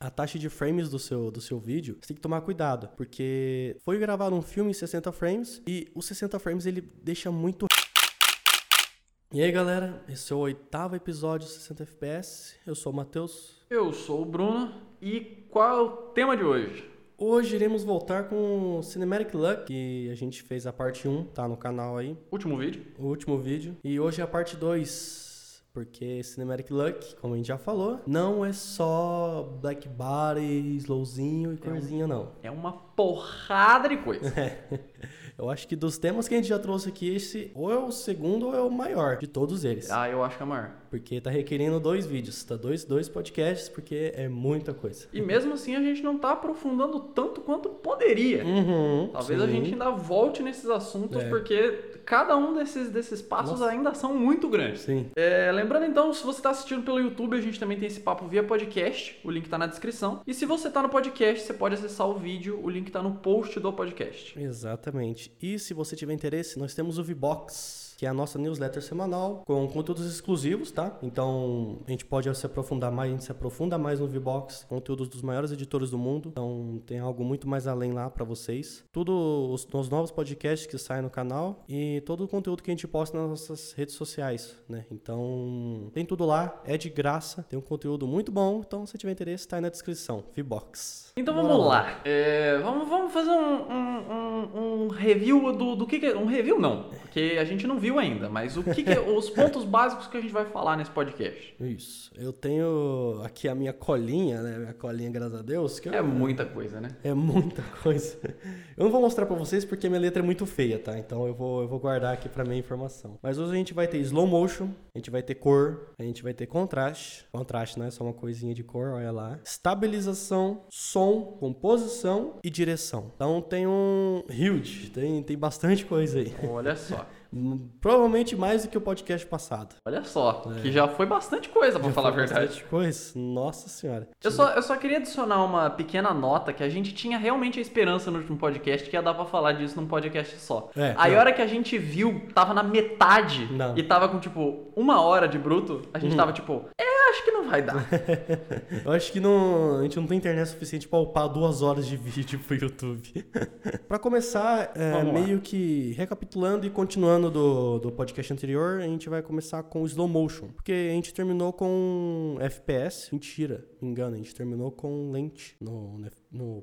a taxa de frames do seu, do seu vídeo, você tem que tomar cuidado, porque foi gravar um filme em 60 frames e os 60 frames ele deixa muito e aí galera, esse é o oitavo episódio 60 FPS. Eu sou o Matheus. Eu sou o Bruno. E qual é o tema de hoje? Hoje iremos voltar com Cinematic Luck, que a gente fez a parte 1, tá no canal aí. Último vídeo. O último vídeo. E hoje é a parte 2. Porque Cinematic Luck, como a gente já falou, não é só Black Body, slowzinho e corzinha, não. É uma porrada de coisa. Eu acho que dos temas que a gente já trouxe aqui, esse ou é o segundo ou é o maior de todos eles. Ah, eu acho que é o maior. Porque tá requerendo dois vídeos, tá? Dois, dois podcasts, porque é muita coisa. E mesmo assim a gente não tá aprofundando tanto quanto poderia. Uhum, Talvez sim. a gente ainda volte nesses assuntos, É. porque cada um desses, desses passos Nossa. ainda são muito grandes. Sim. É, lembrando então, se você está assistindo pelo YouTube, a gente também tem esse papo via podcast, o link tá na descrição. E se você tá no podcast, você pode acessar o vídeo, o link tá no post do podcast. Exatamente. E se você tiver interesse, nós temos o VBox, que é a nossa newsletter semanal com conteúdos exclusivos, tá? Então, a gente pode se aprofundar mais, a gente se aprofunda mais no VBox, conteúdos dos maiores editores do mundo. Então, tem algo muito mais além lá pra vocês. Tudo os, os novos podcasts que saem no canal e todo o conteúdo que a gente posta nas nossas redes sociais, né? Então, tem tudo lá, é de graça, tem um conteúdo muito bom. Então, se tiver interesse, tá aí na descrição. VBox. Então vamos lá. É, vamos, vamos fazer um, um- um- review do, do que, que é. Um review não, porque a gente não viu ainda, mas o que, que é os pontos básicos que a gente vai falar nesse podcast. Isso. Eu tenho aqui a minha colinha, né? Minha colinha, graças a Deus. Que eu- É muita coisa, né? É muita coisa. Eu não vou mostrar pra vocês porque minha letra é muito feia, tá? Então eu vou, eu vou guardar aqui pra minha informação. Mas hoje a gente vai ter slow motion, a gente vai ter cor, a gente vai ter contraste. Contraste não é só uma coisinha de cor, olha lá. Estabilização, som, composição e direção. Então tem um huge, tem, tem bastante coisa aí. Olha só. Hum, Provavelmente mais do que o podcast passado. Olha só. Que já foi bastante coisa, pra Já falar a verdade. bastante Coisa. Nossa senhora. Eu só, eu só queria adicionar uma pequena nota que a gente tinha realmente a esperança no último podcast que ia dar pra falar disso num podcast só. É, Aí a hora que a gente viu, tava na metade Não. E tava com tipo uma hora de bruto, a gente tava tipo, é, acho que não vai dar. Eu acho que não, a gente não tem internet suficiente pra upar duas horas de vídeo pro YouTube. pra começar, é, meio que recapitulando e continuando do, do podcast anterior, a gente vai começar com slow motion. Porque a gente terminou com FPS. Mentira, me engano, a gente terminou com lente no, no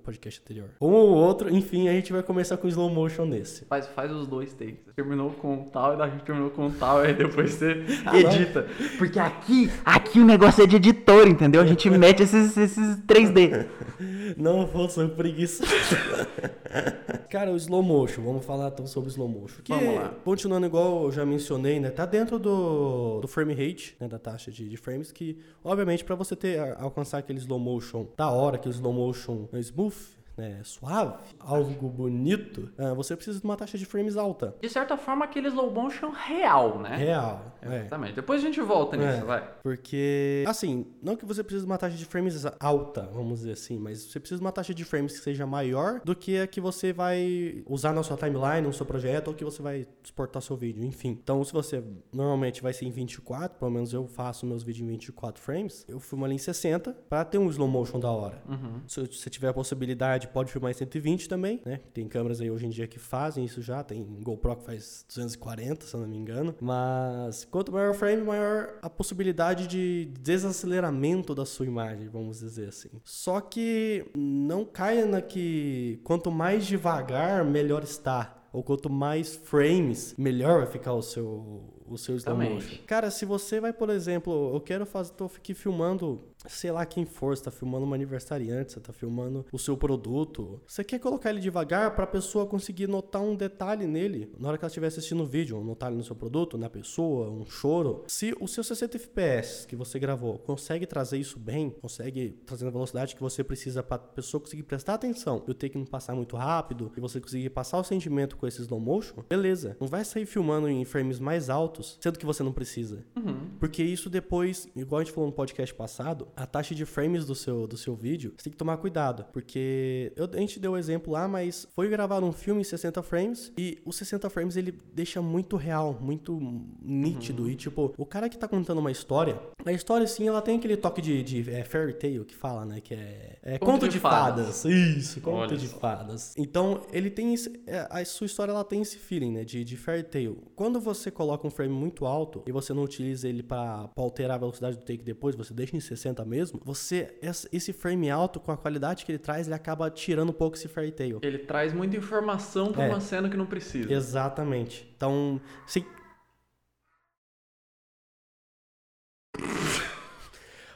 podcast anterior. Um ou outro, enfim, a gente vai começar com slow motion nesse. Faz, faz os dois takes. Terminou com tal e daí a gente terminou com tal, aí depois você Ah, edita. Porque aqui, aqui o negócio é de editor, entendeu? A gente mete esses, esses 3D. Não vou ser preguiça. Cara, o slow motion, vamos falar então sobre o slow motion. Que, Vamos lá. Continuando igual eu já mencionei, né? Tá dentro do, do frame rate, né? Da taxa de, de frames, que obviamente para você ter alcançar aquele slow motion da hora, aquele slow motion smooth, né? Suave, algo bonito, ah, você precisa de uma taxa de frames alta. De certa forma, aquele slow motion real, né? Real. É. Exatamente. Depois a gente volta nisso, É, vai. Porque, assim, não que você precise de uma taxa de frames alta, vamos dizer assim, mas você precisa de uma taxa de frames que seja maior do que a que você vai usar na sua timeline, no seu projeto, ou que você vai exportar seu vídeo, enfim. Então, se você normalmente vai ser em 24, pelo menos eu faço meus vídeos em 24 frames, eu filmo ali em 60 para ter um slow motion da hora. Se você tiver a possibilidade, pode filmar em 120 também, né? Tem câmeras aí hoje em dia que fazem isso já, tem GoPro que faz 240, se eu não me engano. Mas quanto maior o frame, maior a possibilidade de desaceleramento da sua imagem, vamos dizer assim. Só que não caia na que quanto mais devagar, melhor está. Ou quanto mais frames, melhor vai ficar o seu, o seu slow motion. Cara, se você vai, por exemplo, eu quero fazer, tô aqui filmando, sei lá quem for, você tá filmando uma aniversariante, você tá filmando o seu produto. Você quer colocar ele devagar pra pessoa conseguir notar um detalhe nele na hora que ela estiver assistindo o vídeo, um detalhe no seu produto, na pessoa, um choro. Se o seu 60 FPS que você gravou consegue trazer isso bem, consegue trazer a velocidade que você precisa pra pessoa conseguir prestar atenção, e o take não passar muito rápido, e você conseguir passar o sentimento com esse slow motion, beleza. Não vai sair filmando em frames mais altos altos, sendo que você não precisa. Uhum. Porque isso depois, igual a gente falou no podcast passado, a taxa de frames do seu, do seu vídeo, você tem que tomar cuidado. Porque eu- a gente deu o exemplo lá, mas foi gravar um filme em 60 frames e os 60 frames ele deixa muito real, muito nítido. Uhum. E tipo, o cara que tá contando uma história, a história sim, ela tem aquele toque de, de é, fairy tale que fala, né? Que é, é Conto conto, de de fadas. fadas. Isso, conto Olha de só. fadas. Então, ele tem esse, é, a sua história ela tem esse feeling, né, de, de fairy tale. Quando você coloca um frame muito alto e você não utiliza ele pra alterar a velocidade do take depois, você deixa em 60 mesmo, você esse frame alto com a qualidade que ele traz, ele acaba tirando um pouco esse fairy tale. Ele traz muita informação pra É. uma cena que não precisa. Exatamente. Então, se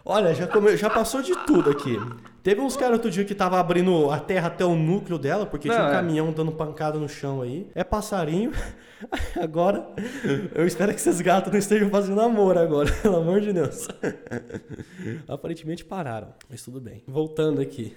Olha, já, come- já passou de tudo aqui. Teve uns caras outro dia que tava abrindo a terra até o núcleo dela, porque tinha Não, um é. caminhão dando pancada no chão aí. É passarinho. Agora, eu espero que esses gatos não estejam fazendo amor agora, pelo amor de Deus. Aparentemente pararam, mas tudo bem. Voltando aqui.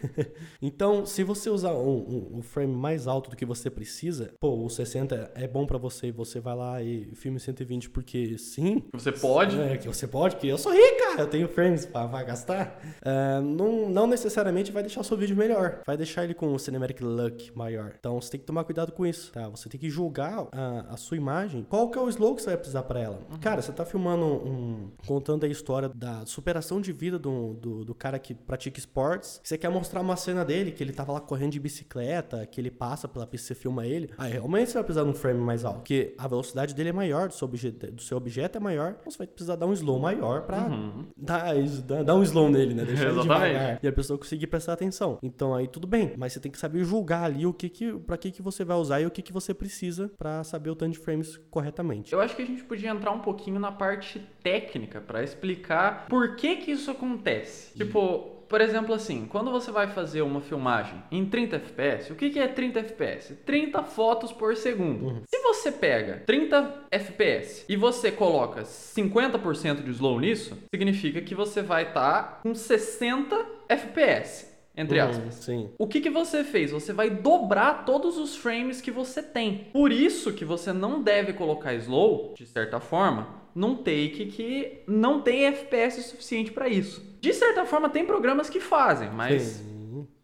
Então, se você usar um, um- um frame mais alto do que você precisa, pô, o 60 é bom pra você e você vai lá e filme 120 porque sim, Você pode. é, que você pode, que eu sou rica, eu tenho frames pra, pra gastar. É, não, não necessariamente vai deixar o seu vídeo melhor, vai deixar ele com o Cinematic Look maior. Então você tem que tomar cuidado com isso, tá? Você tem que julgar a, a sua imagem, qual que é o slow que você vai precisar pra ela. Cara, você tá filmando um. contando a história da superação de vida do, do, do cara que pratica esportes. Você quer mostrar uma cena dele, que ele tava lá correndo de bicicleta, que ele passa pela pista e você filma ele. Aí realmente você vai precisar de um frame mais alto, porque a velocidade dele é maior, do seu objeto, do seu objeto é maior, então você vai precisar dar um slow maior pra dar, dar, dar um slow nele, né? Deixar ele devagar e a pessoa conseguir prestar atenção. Então aí tudo bem, mas você tem que saber julgar ali o que que, pra que que você vai usar e o que que você precisa pra saber o tanto de frames corretamente. Eu acho que a gente podia entrar um pouquinho na parte técnica pra explicar por que que isso acontece. Tipo, por exemplo assim, quando você vai fazer uma filmagem em 30 fps, o que que é 30 fps? 30 fotos por segundo. Se você pega 30 fps e você coloca 50% de slow nisso, significa que você vai estar com 60 fps, entre Uhum, aspas. Sim. O que, que você fez? Você vai dobrar todos os frames que você tem. Por isso que você não deve colocar slow, de certa forma, num take que não tem FPS suficiente para isso. De certa forma, tem programas que fazem, mas Sim.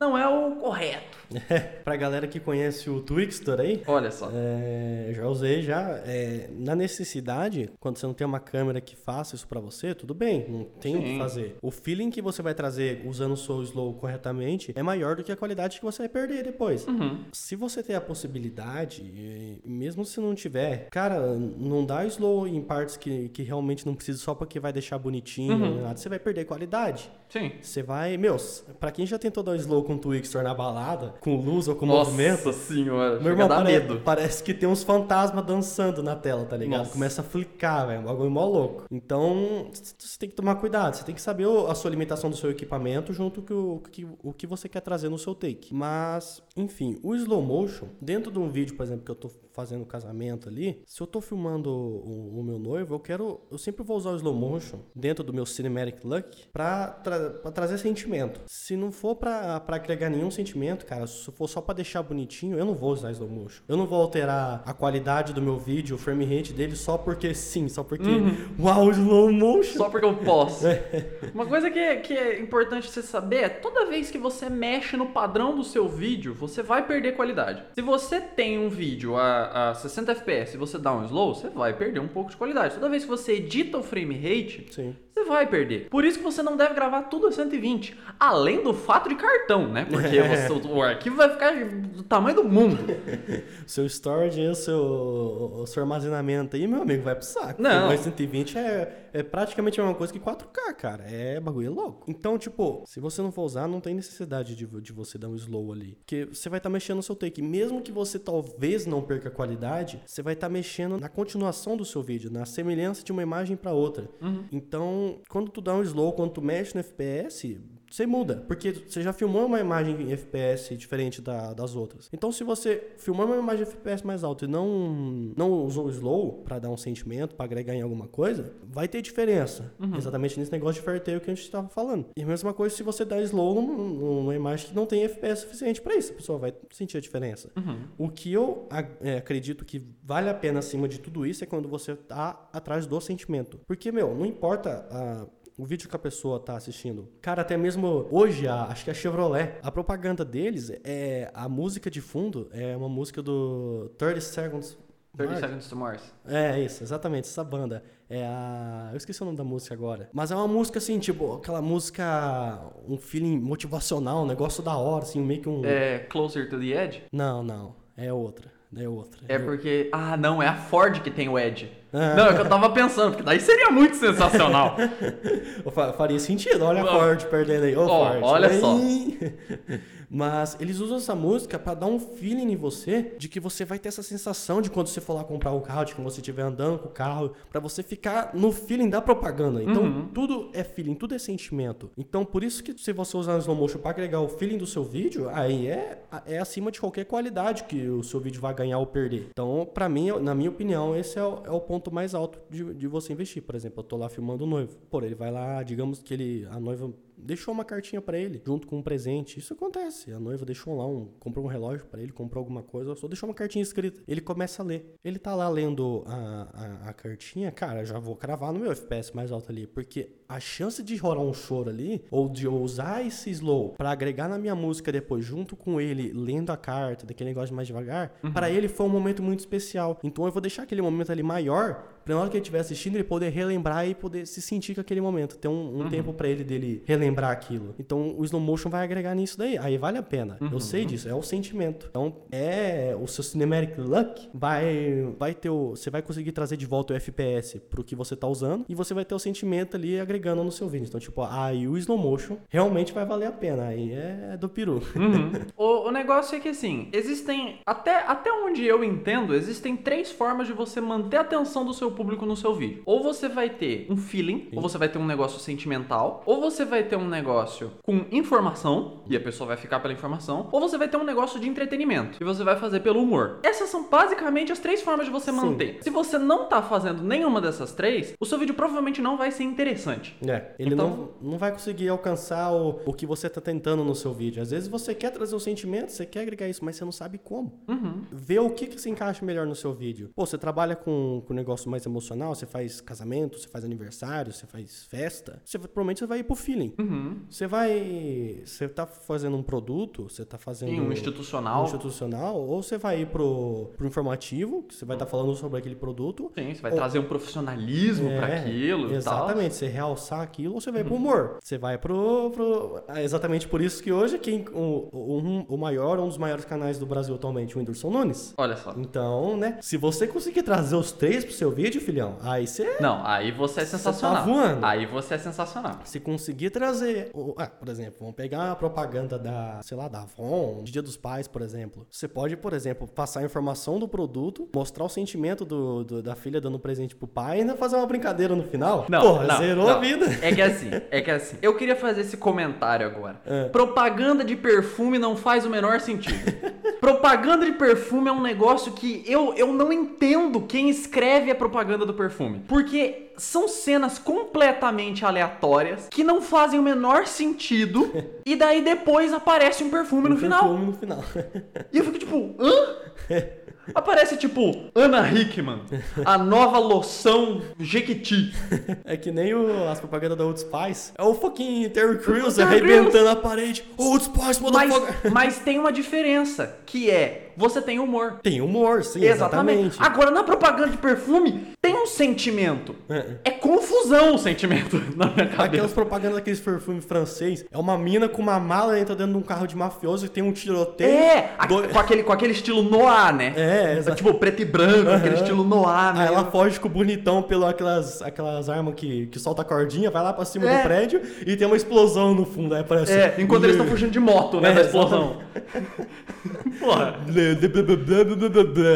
Não é o correto. pra galera que conhece o Twixtor aí, Olha só. É, já usei já. É, na necessidade, quando você não tem uma câmera que faça isso pra você, tudo bem, não tem o que Sim. fazer. O feeling que você vai trazer usando o seu slow corretamente é maior do que a qualidade que você vai perder depois. Uhum. Se você tem a possibilidade, e mesmo se não tiver, cara, não dá slow em partes que, que realmente não precisa só porque vai deixar bonitinho, Uhum. nada, você vai perder qualidade. Sim. Você vai, meus, pra quem já tentou dar um slow com o Twixtor na balada, com luz ou com Nossa movimento, senhora, meu irmão, dar pare- medo. parece que tem uns fantasmas dançando na tela, tá ligado? Nossa. Começa a flicar, velho. Um bagulho mó louco. Então, você tem que tomar cuidado. Você tem que saber a sua limitação do seu equipamento junto com o que, o que você quer trazer no seu take. Mas, enfim, o slow motion, dentro de um vídeo, por exemplo, que eu tô fazendo casamento ali, se eu tô filmando o, o meu noivo, eu quero. Eu sempre vou usar o slow motion dentro do meu cinematic look pra, tra- pra trazer sentimento. Se não for pra, pra agregar nenhum sentimento, cara, se for só pra deixar bonitinho, eu não vou usar slow motion. Eu não vou alterar a qualidade do meu vídeo, o frame rate dele, só porque sim, só porque. Uau, slow motion! Só porque eu posso. Uma coisa que é, que é importante você saber é toda vez que você mexe no padrão do seu vídeo, você vai perder qualidade. Se você tem um vídeo a, a 60 fps e você dá um slow, você vai perder um pouco de qualidade. Toda vez que você edita o frame rate, Sim. Você vai perder. Por isso que você não deve gravar tudo a 120. Além do fato de cartão, né? Porque você- o arquivo vai ficar do tamanho do mundo. Seu storage e o seu, o seu armazenamento aí, meu amigo, vai pro saco. Não. Porque 120 é, é praticamente a mesma coisa que 4K, cara. É bagulho louco. Então, tipo, se você não for usar, não tem necessidade de, de você dar um slow ali. Porque você vai estar mexendo no seu take. Mesmo que você talvez não perca qualidade, você vai estar mexendo na continuação do seu vídeo, na semelhança de uma imagem pra outra. Então, quando tu dá um slow, quando tu mexe no FPS, você muda, porque você já filmou uma imagem em FPS diferente da- das outras. Então, se você filmou uma imagem em FPS mais alta e não, não usou o slow pra dar um sentimento, pra agregar em alguma coisa, vai ter diferença. Exatamente nesse negócio de fairtail que a gente estava falando. E a mesma coisa se você dá slow num- numa imagem que não tem FPS suficiente pra isso, a pessoa vai sentir a diferença. O que eu é, acredito que vale a pena acima de tudo isso é quando você tá atrás do sentimento. Porque, meu, não importa a- o vídeo que a pessoa tá assistindo. Cara, até mesmo hoje, a- acho que a Chevrolet, a propaganda deles é a música de fundo é uma música do 30 Seconds 30 Mars. Seconds to Mars. É, isso, exatamente, essa banda. É a. Eu esqueci o nome da música agora. Mas é uma música assim, tipo, aquela música. Um feeling motivacional, um negócio da hora, assim, meio que um. É Closer to the Edge? Não, não. É outra. É outra. É porque. Ah, não, é a Ford que tem o Edge. Ah. Não, é que eu tava pensando, porque daí seria muito sensacional. Fa- Faria sentido, olha a. Ford perdendo aí. Ô, Ó, Ford. olha só. Mas eles usam essa música pra dar um feeling em você de que você vai ter essa sensação de quando você for lá comprar o carro, de quando você estiver andando com o carro, pra você ficar no feeling da propaganda. Então, Uhum. tudo é feeling, tudo é sentimento. Então, por isso que se você usar o slow motion pra agregar o feeling do seu vídeo, aí é, é acima de qualquer qualidade que o seu vídeo vai ganhar ou perder. Então, pra mim, na minha opinião, esse é o, é o ponto mais alto de, de você investir. Por exemplo, eu tô lá filmando o noivo. Pô, ele vai lá, digamos que ele, a noiva deixou uma cartinha pra ele, junto com um presente. Isso acontece. A noiva deixou lá um, comprou um relógio pra ele, comprou alguma coisa, só deixou uma cartinha escrita. Ele começa a ler. Ele tá lá lendo a, a, a cartinha, cara, já vou cravar no meu FPS mais alto ali, porque a chance de rolar um choro ali, ou de eu usar esse slow pra agregar na minha música depois, junto com ele, lendo a carta, daquele negócio mais devagar, pra ele foi um momento muito especial. Então eu vou deixar aquele momento ali maior, pra na hora que ele estiver assistindo, ele poder relembrar e poder se sentir com aquele momento. Ter um, um tempo pra ele dele relembrar aquilo. Então o slow motion vai agregar nisso daí. Aí vale a pena. Eu sei disso, é o sentimento. Então é o seu cinematic luck vai vai ter o você vai conseguir trazer de volta o FPS pro que você tá usando e você vai ter o sentimento ali agregando no seu vídeo. Então tipo, aí o slow motion realmente vai valer a pena. Aí é do peru. o, o negócio é que assim, existem. Até, até onde eu entendo, existem três formas de você manter a atenção do seu público no seu vídeo. Ou você vai ter um feeling, ou você vai ter um negócio sentimental, ou você vai ter um negócio com informação, e a pessoa vai ficar pela informação, ou você vai ter um negócio de entretenimento, e você vai fazer pelo humor. Essas são basicamente as três formas de você Sim. manter. Se você não tá fazendo nenhuma dessas três, o seu vídeo provavelmente não vai ser interessante. É, ele Então- não, não vai conseguir alcançar o, o que você tá tentando no seu vídeo. Às vezes você quer trazer o sentimento, você quer agregar isso, mas você não sabe como. Uhum. Vê o que, que se encaixa melhor no seu vídeo. Pô, você trabalha com, com um negócio mais emocional, você faz casamento, você faz aniversário, você faz festa. Você, provavelmente você vai ir pro feeling. Uhum. Você vai. Você tá fazendo um produto, você tá fazendo. Sim, um institucional. um institucional, ou você vai ir pro, pro informativo, que você vai estar falando sobre aquele produto. Sim, você vai Ou- trazer um profissionalismo pra É, aquilo e tal. Exatamente, você realçar aquilo ou você vai pro humor. Você vai pro. pro é exatamente por isso que hoje quem, o, o, o maior, um dos maiores canais do Brasil atualmente, o Whindersson Nunes. Olha só. Então, né? Se você conseguir trazer os três pro seu vídeo, filhão, aí você. Não, aí você é Você sensacional. tá voando. Aí você é sensacional. Se conseguir trazer, ah, por exemplo, vamos pegar a propaganda da, sei lá, da Avon, de Dia dos Pais, por exemplo. Você pode, por exemplo, passar a informação do produto, mostrar o sentimento do, do- da filha dando presente pro pai e ainda fazer uma brincadeira no final. Não, Porra, não, zerou não. a vida. É que assim, é que assim. Eu queria fazer esse comentário agora. É. Propaganda de perfume não faz o menor sentido. propaganda de perfume é um negócio que eu, eu não entendo quem escreve a propaganda do perfume. Porque são cenas completamente aleatórias que não fazem o menor sentido. e daí depois aparece um perfume no Um final. perfume no final. E eu fico tipo, hã? Aparece tipo, Ana Hickman, a nova loção Jequiti. É que nem o- as propagandas da Old Spice. É o fucking Terry Crews arrebentando a parede. Old Spice, motherfucker. Mas, mas tem uma diferença, que é, você tem humor. Tem humor, sim, exatamente. Agora, na propaganda de perfume, tem um sentimento. É confusão o sentimento na minha Aquelas cabeça. propagandas daqueles perfumes francês, é uma mina com uma mala entra dentro de um carro de mafioso e tem um tiroteio. É, dois- com, aquele, com aquele estilo noir, né? É, exato. Tipo, preto e branco, aquele estilo noir, né? Aí ela foge com o bonitão pelas aquelas, aquelas armas que, que solta a cordinha, vai lá pra cima É. do prédio e tem uma explosão no fundo. Aí aparece. É, enquanto eles estão fugindo de moto, né, É, da explosão. Porra.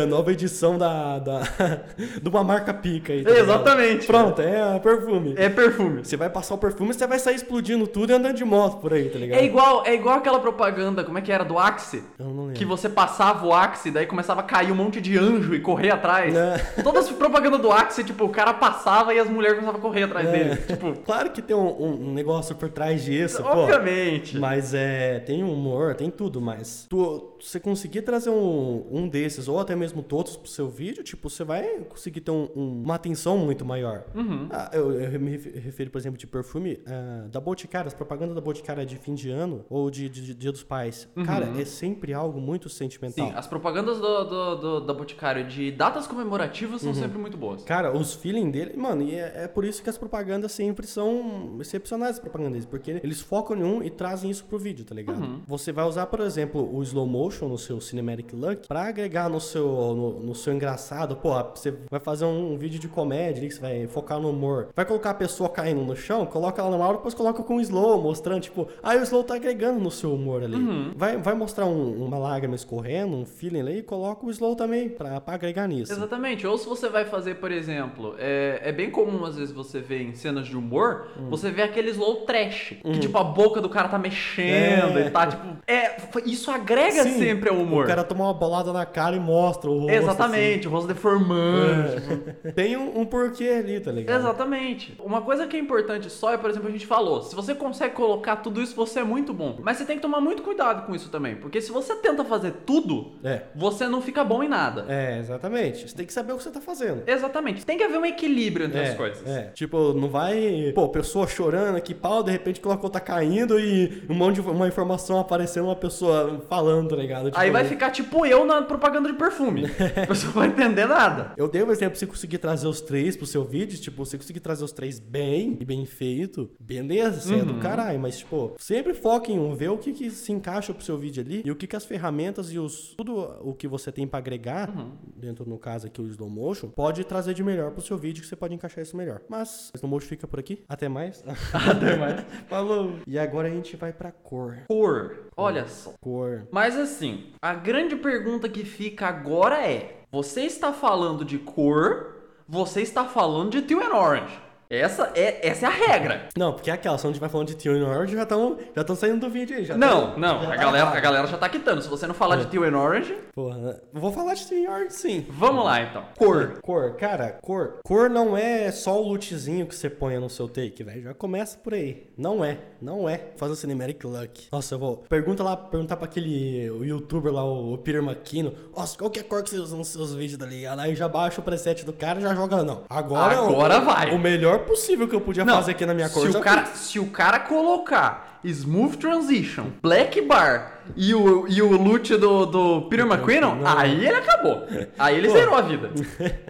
Nova edição da, da, de uma marca pica aí. tá? Exatamente. Pronto, é perfume. É perfume. Você vai passar o perfume, você vai sair explodindo tudo e andando de moto por aí, tá ligado? É igual, é igual aquela propaganda, como é que era, do Axe? Eu não lembro. Que você passava o Axe, daí começava a cair um monte de anjo e correr atrás. Não. Todas as propagandas do Axe, tipo, o cara passava e as mulheres começavam a correr atrás dele. Tipo, Claro que tem um, um negócio por trás disso, pô. obviamente. Mas é, tem humor, tem tudo, mas tu, você conseguir trazer um, um desses, ou até mesmo todos pro seu vídeo, tipo, você vai conseguir ter um- um- uma atenção muito maior. Uhum. Ah, eu, eu me ref- refiro, por exemplo, de perfume, ah, da Boticário, as propagandas da Boticário de fim de ano, ou de, de- de Dia dos Pais. Cara, é sempre algo muito sentimental. Sim, as propagandas do, do, do- da Boticário de datas comemorativas Uhum. são sempre muito boas. Cara, os feeling dele, mano, e é, é por isso que as propagandas sempre são excepcionais, as propagandas porque eles focam em um e trazem isso pro vídeo, tá ligado? Uhum. Você vai usar, por exemplo, o slow motion no seu Cinematic Look pra agregar no seu, no, no seu engraçado. Pô, você vai fazer um, vídeo de comédia ali, que você vai focar no humor. Vai colocar a pessoa caindo no chão, coloca ela normal, depois coloca com slow, mostrando, tipo, ah, o slow tá agregando no seu humor ali. Uhum. Vai, vai mostrar um- uma lágrima escorrendo, um feeling ali, e coloca o slow também pra, pra agregar nisso. Exatamente. Ou se você vai fazer, por exemplo, é, é bem comum às vezes você ver em cenas de humor, Hum. você vê aquele slow trash. Que tipo, a boca do cara tá mexendo É. e tá tipo. É, isso agrega Sim, sempre ao humor. O cara toma uma bolada na cara e mostra o rosto. assim. Exatamente, o rosto deformando. É. Tem um, um porquê ali, tá ligado? Exatamente. Uma coisa que é importante só é, por exemplo, a gente falou, se você consegue colocar tudo isso, você é muito bom. Mas você tem que tomar muito cuidado com isso também, porque se você tenta fazer tudo, É. você não fica bom em nada. É, exatamente. Você tem que saber o que você tá fazendo. Exatamente. Tem que haver um equilíbrio entre é, as coisas. É, tipo, não vai. Pô, pessoa chorando aqui, pau, de repente colocou tá caindo e um monte de uma informação aparecendo, uma pessoa falando, tá ligado? Tipo, Aí vai ficar tipo eu na propaganda de perfume. A pessoa não vai entender nada. Eu dei um exemplo, se conseguir trazer os três pro seu vídeo, tipo, você conseguir trazer os três bem e bem feito, beleza, você é do caralho, mas, tipo, sempre foque em um, ver o que, que se encaixa pro seu vídeo ali e o que, que as ferramentas e os tudo o que você tem pra agregar, dentro, no caso aqui, o slow motion, pode trazer de melhor pro seu vídeo que você pode encaixar isso melhor. Mas, o slow motion fica por aqui. Até mais. Até mais. Falou. E agora a gente vai pra cor. Cor. Olha só. Cor. Mas assim, a grande pergunta que fica agora é: você está falando de cor, você está falando de Teal and Orange. Essa é, essa é a regra. Não, porque é aquela, se a gente vai falando de and Orange, já estão já tão saindo do vídeo aí. Já Não, tão- não, já a tá galera, errado. a galera já tá quitando. Se você não falar de Teal and Orange, Porra, vou falar de and Orange sim. vamos lá então. Cor. Cor, cara, cor. Cor não é só o lootzinho que você põe no seu take, velho. Já começa por aí. Não é, não é. Faz o Cinematic Luck. Nossa, eu vou. Pergunta lá, perguntar pra aquele o youtuber lá, o Peter McKinnon. Nossa, qual que é a cor que você usa nos seus vídeos, tá ligado? Aí já baixa o preset do cara e já joga. Não, agora. Agora o, vai. O melhor possível que eu podia fazer aqui na minha cor. se o, cara, fiz. se o cara colocar Smooth Transition, Black Bar e o, e o loot do, do Peter McQuinnon, Não. aí ele acabou. Aí ele Pô. zerou a vida.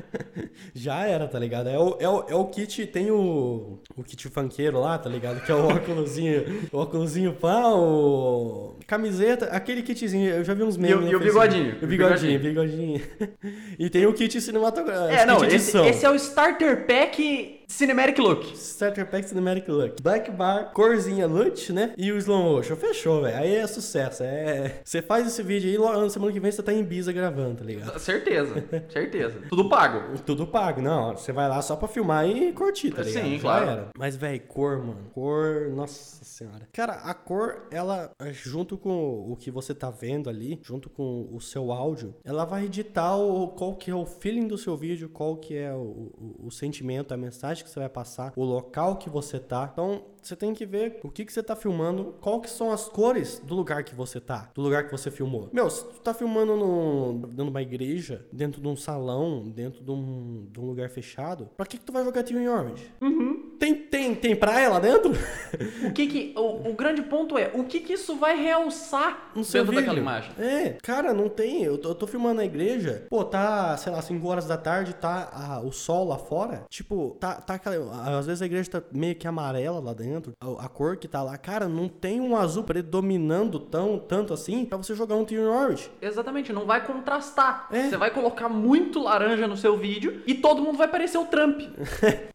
Já era, tá ligado? É o, é o, é o kit, tem o, o kit funkeiro lá, tá ligado? Que é o óculosinho, o óculosinho pá, o camiseta, aquele kitzinho, eu já vi uns memes E e o bigodinho, O bigodinho, bigodinho. e tem o kit cinematográfico, É, não, esse, esse é o Starter Pack Cinematic Look. Starter Pack Cinematic Look. Black Bar, corzinha loot, né? E o slow motion. Fechou, velho. Aí é sucesso. É... Você faz esse vídeo aí, logo na semana que vem você tá em Ibiza gravando, tá ligado? Certeza, certeza. Tudo pago. Tudo pago, não. Você vai lá só pra filmar e curtir, tá ligado? Sim, Já claro. era. Mas, velho, cor, mano. Cor, nossa senhora. Cara, a cor, ela, junto com o que você tá vendo ali, junto com o seu áudio, ela vai editar o, qual que é o feeling do seu vídeo, qual que é o, o, o sentimento, a mensagem que você vai passar, o local que você tá. Então, você tem que ver o que, que você tá filmando, qual que são as cores do lugar que você tá, do lugar que você filmou. Meu, se tu tá filmando no, dentro de uma igreja, dentro de um salão, dentro de um, de um lugar fechado, pra que, que tu vai jogar Team Orange? Tem, tem, tem praia lá dentro? O que que. O, o grande ponto é, o que que isso vai realçar No dentro daquela vídeo. imagem? É, cara, não tem. Eu tô, eu tô filmando na igreja. Pô, tá, sei lá, 5 horas da tarde, tá ah, o sol lá fora. Tipo, tá, tá aquela. Às vezes a igreja tá meio que amarela lá dentro. A, a cor que tá lá. Cara, não tem um azul predominando tão, tanto assim pra você jogar um Team Orange. Exatamente, não vai contrastar. É. Você vai colocar muito laranja no seu vídeo e todo mundo vai parecer o Trump.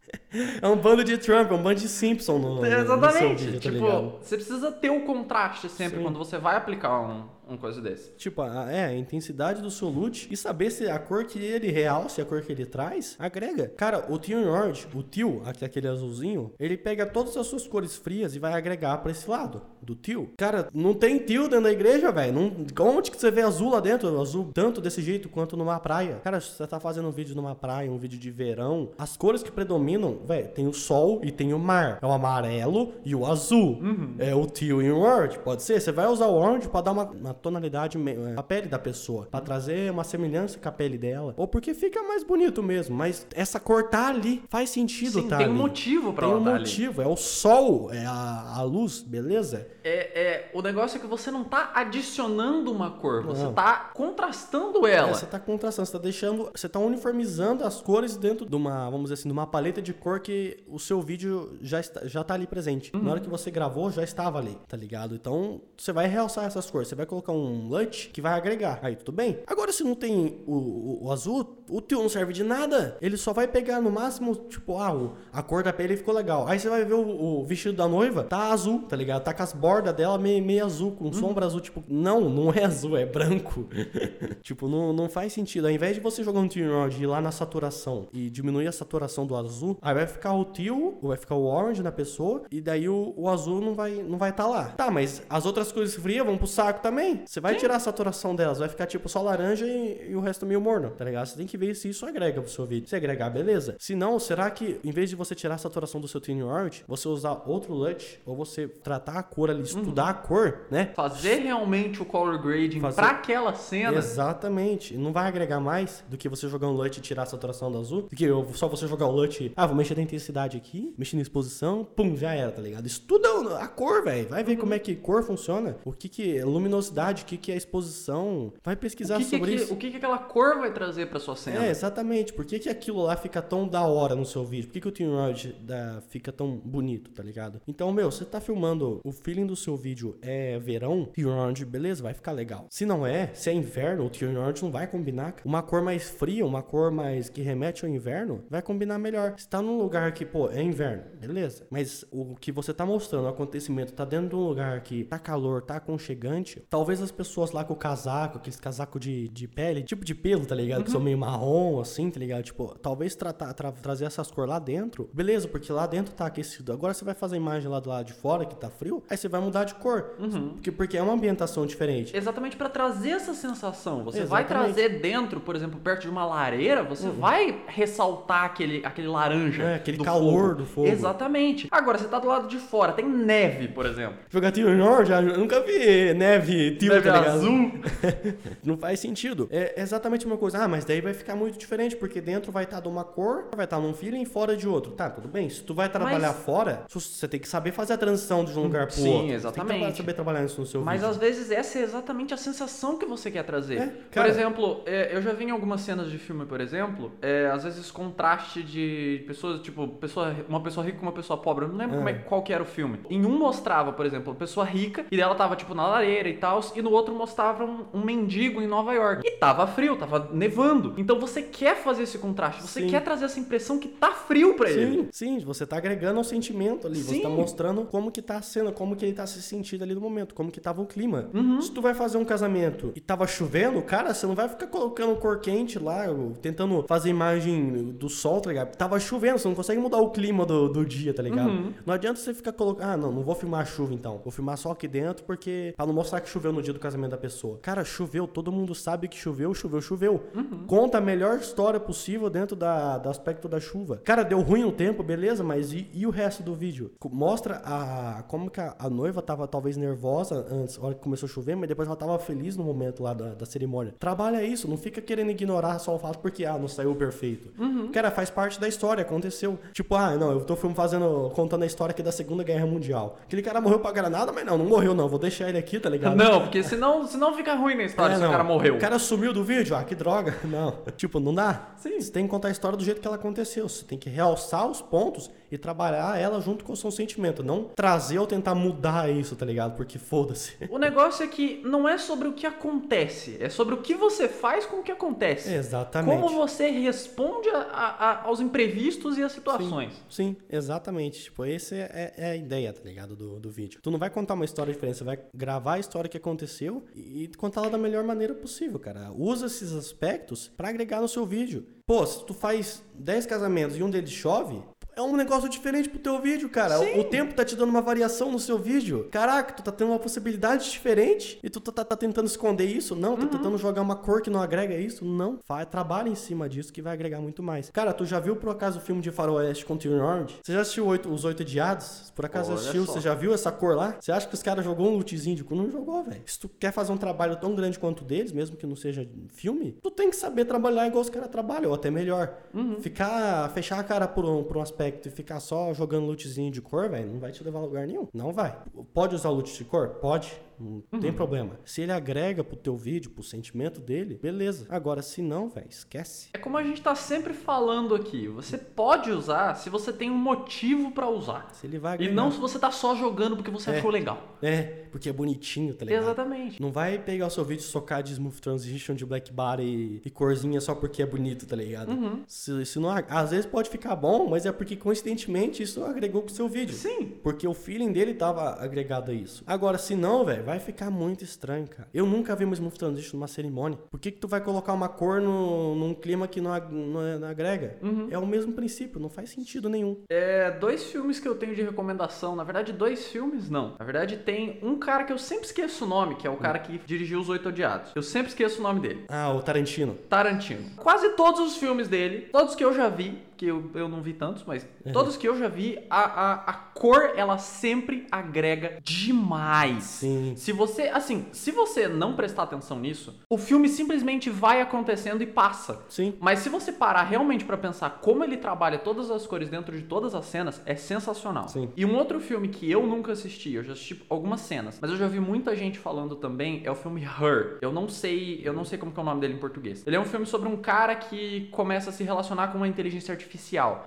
É um bando de Trump, é um bando de Simpson no, no- no seu Exatamente. vídeo, tá tipo, ligado? você precisa ter o contraste sempre Sim. quando você vai aplicar um, uma coisa desse. Tipo, a, é, a intensidade do seu loot e saber se a cor que ele realça, a cor que ele traz, agrega. Cara, o Teal Orange, o aqui, aquele azulzinho, ele pega todas as suas cores frias e vai agregar pra esse lado, do Teal. Cara, não tem Teal dentro da igreja, velho. Onde que você vê azul lá dentro? Azul tanto desse jeito quanto numa praia. Cara, se você tá fazendo um vídeo numa praia, um vídeo de verão, as cores que predominam, velho, tem o sol e tem o mar. É o amarelo e o azul. É o teal e o orange, pode ser. Você vai usar o orange pra dar uma, uma tonalidade é, a pele da pessoa, Pra trazer uma semelhança com a pele dela, ou porque fica mais bonito mesmo. Mas essa cor tá ali, faz sentido Sim, tá tem um ali. motivo pra Tem ela um tá ali. motivo, é o sol, é a, a luz, beleza? É, é, o negócio é que você não tá adicionando uma cor, você Não. tá contrastando ela. É, você tá contrastando, você tá deixando, você tá uniformizando as cores dentro de uma, vamos dizer assim, de uma paleta de cor que o seu vídeo já está, já tá ali presente. Na hora que você gravou, já estava ali, tá ligado? Então, você vai realçar essas cores, você vai colocar um LUT que vai agregar. Aí, tudo bem? Agora, se não tem o, o- o azul, o teu não serve de nada. Ele só vai pegar no máximo, tipo, ah, a cor da pele ficou legal. Aí você vai ver o, o vestido da noiva, tá azul, tá ligado? Tá com as bordas dela meio, meio azul, com sombra azul, tipo, não, não é azul, é branco. tipo, não, não faz sentido. Ao invés de você jogar um Orange e ir lá na saturação e diminuir a saturação do azul, aí vai ficar o teal, ou vai ficar o orange na pessoa, e daí o, o azul não vai não vai tá lá. Tá, mas as outras cores frias vão pro saco também. Você vai tirar a saturação delas, vai ficar tipo só laranja e, e o resto meio morno, tá ligado? Você tem que ver se isso agrega pro seu vídeo. Se agregar, beleza. Se não, será que em vez de você tirar a saturação do seu Teal Orange, você usar outro LUT, ou você tratar a cor ali, estudar a cor, né? Fazer realmente o color grading Fazer- pra aquela cena. Exatamente. Não vai agregar mais do que você jogar um LUT e tirar a saturação do azul. Do que eu- só você jogar o LUT. Ah, vou mexer na intensidade aqui, mexer na exposição, pum, já era, tá ligado? Estuda a cor, velho. Vai ver como é que cor funciona. O que que é luminosidade, o que que é exposição. Vai pesquisar que, que, sobre que- isso. o que, que aquela cor vai trazer pra sua cena? É, exatamente. Por que, que aquilo lá fica tão da hora no seu vídeo? Por que, que o Team Rod da, fica tão bonito, tá ligado? Então, meu, você tá filmando, o feeling do seu vídeo é verão, Team Rod, beleza, vai ficar legal. Se não é, se é inverno, o Team Rod não vai combinar. Uma cor mais fria, uma cor mais que remete ao inverno, vai combinar melhor. Se tá num lugar que, pô, é inverno, beleza. Mas o que você tá mostrando, o acontecimento, tá dentro de um lugar que tá calor, tá aconchegante, talvez as pessoas lá com o casaco, aqueles casacos de, de pele, tipo de pelo, tá ligado? Que são meio marrom, assim, tá ligado? Tipo, talvez tratar, tra- trazer essas cores lá dentro, beleza, porque lá dentro tá aquecido. Agora você vai fazer a imagem lá do lado de fora, que tá frio, aí você vai mudar de cor. Porque, porque é uma ambientação diferente. Exatamente pra trazer essa sensação. Você vai Exatamente. Uhum. trazer dentro, por exemplo, perto de uma lareira, você vai ressaltar aquele, aquele laranja. É, aquele do calor fogo. do fogo. Exatamente. Agora, você tá do lado de fora, tem neve, por exemplo. Jogar Tio Jorge, eu nunca vi neve tio, Neve tá azul. Não faz sentido. É exatamente uma coisa. Ah, mas daí vai ficar muito diferente, porque dentro vai estar de uma cor, vai estar num feeling fora de outro. Tá, tudo bem. Se tu vai trabalhar Mas- fora, você tem que saber fazer a transição de um lugar pro Sim, outro. Você tem que exatamente. saber trabalhar isso no seu Mas vídeo. às vezes essa é exatamente a sensação que você quer trazer. É, por exemplo, é, eu já vi em algumas cenas de filme, por exemplo, é, às vezes contraste de pessoas, tipo, pessoa, uma pessoa rica com uma pessoa pobre. Eu não lembro É. como é, qual que era o filme. Em um mostrava, por exemplo, uma pessoa rica e ela tava, tipo, na lareira e tal, e no outro mostrava um, um mendigo em Nova York. E tava frio, tava nevando. Então você quer fazer esse contraste, você Sim. quer trazer essa impressão que tá frio pra ele. Sim, sim, você tá agregando ao sentimento ali. Você Sim. tá mostrando como que tá a cena, como que ele tá se sentindo ali no momento, como que tava o clima. Uhum. Se tu vai fazer um casamento e tava chovendo, cara, você não vai ficar colocando cor quente lá, tentando fazer imagem do sol, tá ligado? Tava chovendo, você não consegue mudar o clima do, do dia, tá ligado? Uhum. Não adianta você ficar colocando, ah, não, não vou filmar a chuva então. Vou filmar só aqui dentro porque pra não mostrar que choveu no dia do casamento da pessoa. Cara, choveu, todo mundo sabe que choveu, choveu, choveu. Uhum. Conta a melhor história possível dentro da, do aspecto da chuva. Cara, deu ruim o tempo, beleza, mas e, e o resto do vídeo? Mostra a como que a, a noiva tava talvez nervosa antes, na hora que começou a chover, mas depois ela tava feliz no momento lá da, da cerimônia. Trabalha isso, não fica querendo ignorar só o fato porque, ah, não saiu perfeito. Uhum. Cara, faz parte da história, aconteceu. Tipo, ah, não, eu tô fazendo, contando a história aqui da Segunda Guerra Mundial. Aquele cara morreu pra granada, mas não, não morreu não, vou deixar ele aqui, tá ligado? Não, porque senão, senão fica ruim na história É, se o cara morreu. O cara sumiu do vídeo, ah, que droga. Não. Tipo, não dá. Sim. Você tem que contar a história do jeito que ela aconteceu. Você tem que realçar os pontos e trabalhar ela junto com o seu sentimento. Não trazer ou tentar mudar isso, tá ligado? Porque foda-se. O negócio é que não é sobre o que acontece, é sobre o que você faz com o que acontece. Exatamente. Como você responde a- a- aos imprevistos e às situações. Sim, exatamente. Tipo, essa é, é a ideia, tá ligado? Do, do vídeo. Tu não vai contar uma história diferente, você vai gravar a história que aconteceu e, e contar ela da melhor maneira possível, cara. Usa esses aspectos pra agregar no seu vídeo. Pô, se tu faz 10 casamentos e um deles chove. É um negócio diferente pro teu vídeo, cara. Sim. O, tempo tá te dando uma variação no seu vídeo. Caraca, tu tá tendo uma possibilidade diferente e tu tá, tá- tá tentando esconder isso? Não, tá tentando jogar uma cor que não agrega isso? Não. Vai, trabalha em cima disso que vai agregar muito mais. Cara, tu já viu por acaso o filme de Faroeste com Tim Orange? Você já assistiu Oito- Os Oito Odiados? Por acaso Olha assistiu? só. Você já viu essa cor lá? Você acha que os caras jogou um lootzinho de cu? Não jogou, velho. Se tu quer fazer um trabalho tão grande quanto o deles, mesmo que não seja filme, tu tem que saber trabalhar igual os caras trabalham, ou até melhor. Ficar, fechar a cara por um, por um aspecto e ficar só jogando lootzinho de cor, velho, não vai te levar a lugar nenhum. Não vai. Pode usar loot de cor? Pode. Não tem problema. Se ele agrega pro teu vídeo, pro sentimento dele, beleza. Agora, se não, velho, esquece. É como a gente tá sempre falando aqui. Você pode usar se você tem um motivo pra usar. Se ele vai E agregar. não se você tá só jogando porque você É. achou legal. É, porque é bonitinho, tá ligado? Exatamente. Não vai pegar o seu vídeo e socar de smooth transition, de black bar e, e corzinha só porque é bonito, tá ligado? Uhum. Se, se não, às vezes pode ficar bom, mas é porque coincidentemente isso agregou com o seu vídeo. Sim. Porque o feeling dele tava agregado a isso. Agora, se não, velho, vai ficar muito estranho, cara. Eu nunca vi uma smooth transition numa cerimônia. Por que, que tu vai colocar uma cor no, num clima que não, não, é- não agrega? É o mesmo princípio, não faz sentido nenhum. É, dois filmes que eu tenho de recomendação. Na verdade, dois filmes não. Na verdade, tem um cara que eu sempre esqueço o nome, que é o cara que dirigiu Os Oito Odiados. Eu sempre esqueço o nome dele. Ah, o Tarantino. Tarantino. Quase todos os filmes dele, todos que eu já vi, que eu, eu não vi tantos, mas todos que eu já vi, a, a, a cor, ela sempre agrega demais. Sim. Se você, assim, se você não prestar atenção nisso, o filme simplesmente vai acontecendo e passa. Sim. Mas se você parar realmente pra pensar como ele trabalha todas as cores dentro de todas as cenas, é sensacional. Sim. E um outro filme que eu nunca assisti, eu já assisti algumas cenas, mas eu já vi muita gente falando também, é o filme Her. Eu não sei, eu não sei como que é o nome dele em português. Ele é um filme sobre um cara que começa a se relacionar com uma inteligência artificial.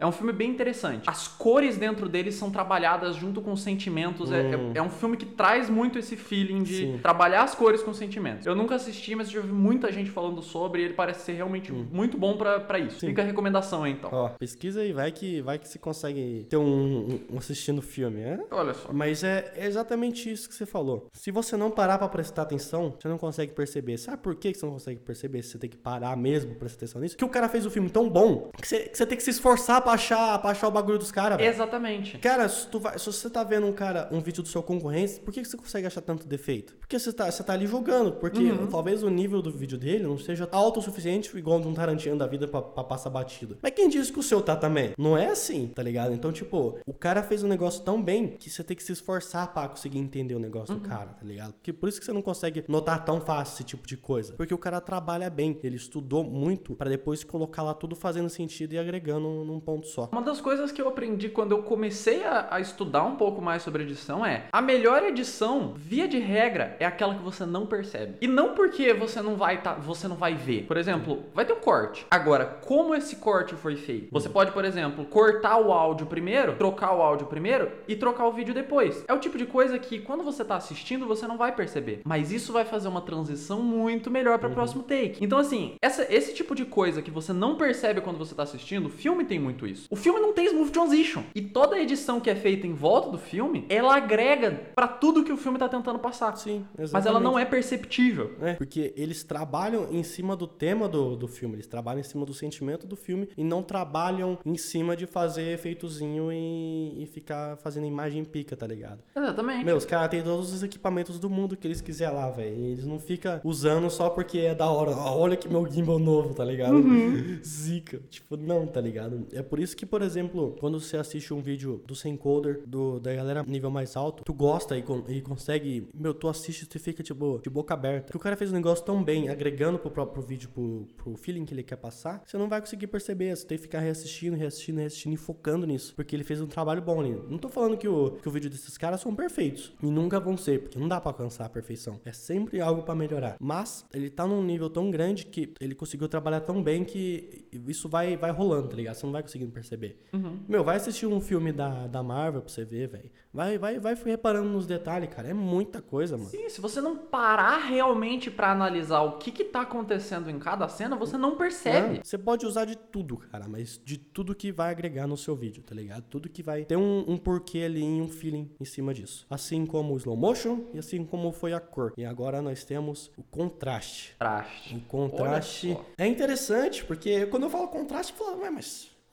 É um filme bem interessante. As cores dentro dele são trabalhadas junto com os sentimentos. É, é- é um filme que traz muito esse feeling de Sim. trabalhar as cores com sentimentos. Eu nunca assisti, mas já vi muita gente falando sobre e ele parece ser realmente muito bom pra pra isso. Sim. Fica a recomendação aí, então. Ó, pesquisa aí, vai que, vai que você consegue ter um, um- um assistindo filme, é? Olha só. Mas é exatamente isso que você falou. Se você não parar pra prestar atenção, você não consegue perceber. Sabe por que que você não consegue perceber? Você tem que parar mesmo pra prestar atenção nisso. Que o cara fez o filme tão bom que você, que você tem que se esforçar pra achar, pra achar o bagulho dos caras, velho. Exatamente. Cara, se, tu vai- se você tá vendo um cara, um vídeo do seu concorrente, por que que você consegue achar tanto defeito? Porque você tá, você tá ali jogando. Porque talvez o nível do vídeo dele não seja alto o suficiente, igual de um Tarantino da vida pra, pra passar batido. Mas quem disse que o seu tá também? Não é assim, tá ligado? Então, tipo, o cara fez um negócio tão bem que você tem que se esforçar pra conseguir entender o negócio do cara, tá ligado? Porque por isso que você não consegue notar tão fácil esse tipo de coisa. Porque o cara trabalha bem, ele estudou muito pra depois colocar lá tudo fazendo sentido e agregando num ponto só. Uma das coisas que eu aprendi quando eu comecei a, a estudar um pouco mais sobre edição é a melhor edição, via de regra, é aquela que você não percebe. E não porque você não vai tá, você não vai ver. Por exemplo, vai ter um corte. Agora, como esse corte foi feito? Você pode, por exemplo, cortar o áudio primeiro, trocar o áudio primeiro e trocar o vídeo depois. É o tipo de coisa que quando você tá assistindo, você não vai perceber. Mas isso vai fazer uma transição muito melhor para o próximo take. Então, assim, essa, esse tipo de coisa que você não percebe quando você tá assistindo, o filme tem muito isso. O filme não tem smooth transition. E toda a edição que é feita em volta do filme, ela agrega pra tudo que o filme tá tentando passar. Sim, Mas ela não exatamente. é perceptível. É, porque eles trabalham em cima do tema do, do filme, eles trabalham em cima do sentimento do filme e não trabalham em cima de fazer efeitozinho e, e ficar fazendo imagem pica, tá ligado? Exatamente. Meu, os caras têm todos os equipamentos do mundo que eles quiserem lá, velho. Eles não ficam usando só porque é da hora. Olha que meu gimbal novo, tá ligado? Zica. Tipo, não, tá ligado? É por isso que, por exemplo, quando você assiste um vídeo do sem coder, do, da galera nível mais alto, tu gosta e, e consegue. Meu, tu assiste e fica, tipo, de boca aberta. Que o cara fez um negócio tão bem, agregando pro próprio vídeo, pro, pro feeling que ele quer passar, você não vai conseguir perceber. Você tem que ficar reassistindo, reassistindo, reassistindo e focando nisso. Porque ele fez um trabalho bom ali. Não tô falando que o, que o vídeo desses caras são perfeitos. E nunca vão ser, porque não dá pra alcançar a perfeição. É sempre algo pra melhorar. Mas ele tá num nível tão grande que ele conseguiu trabalhar tão bem que isso vai, vai rolando, tá ligado? Ligado? Você não vai conseguindo perceber. Uhum. Meu, vai assistir um filme da, da Marvel pra você ver, velho. Vai, vai, vai reparando nos detalhes, cara. É muita coisa, mano. Sim, se você não parar realmente pra analisar o que que tá acontecendo em cada cena, você não percebe. É, Você pode usar de tudo, cara, mas de tudo que vai agregar no seu vídeo, tá ligado? Tudo que vai ter um, um porquê ali, um feeling em cima disso. Assim como o slow motion e assim como foi a cor. E agora nós temos o contraste. Traste. O contraste é interessante, porque quando eu falo contraste, eu falo, ué,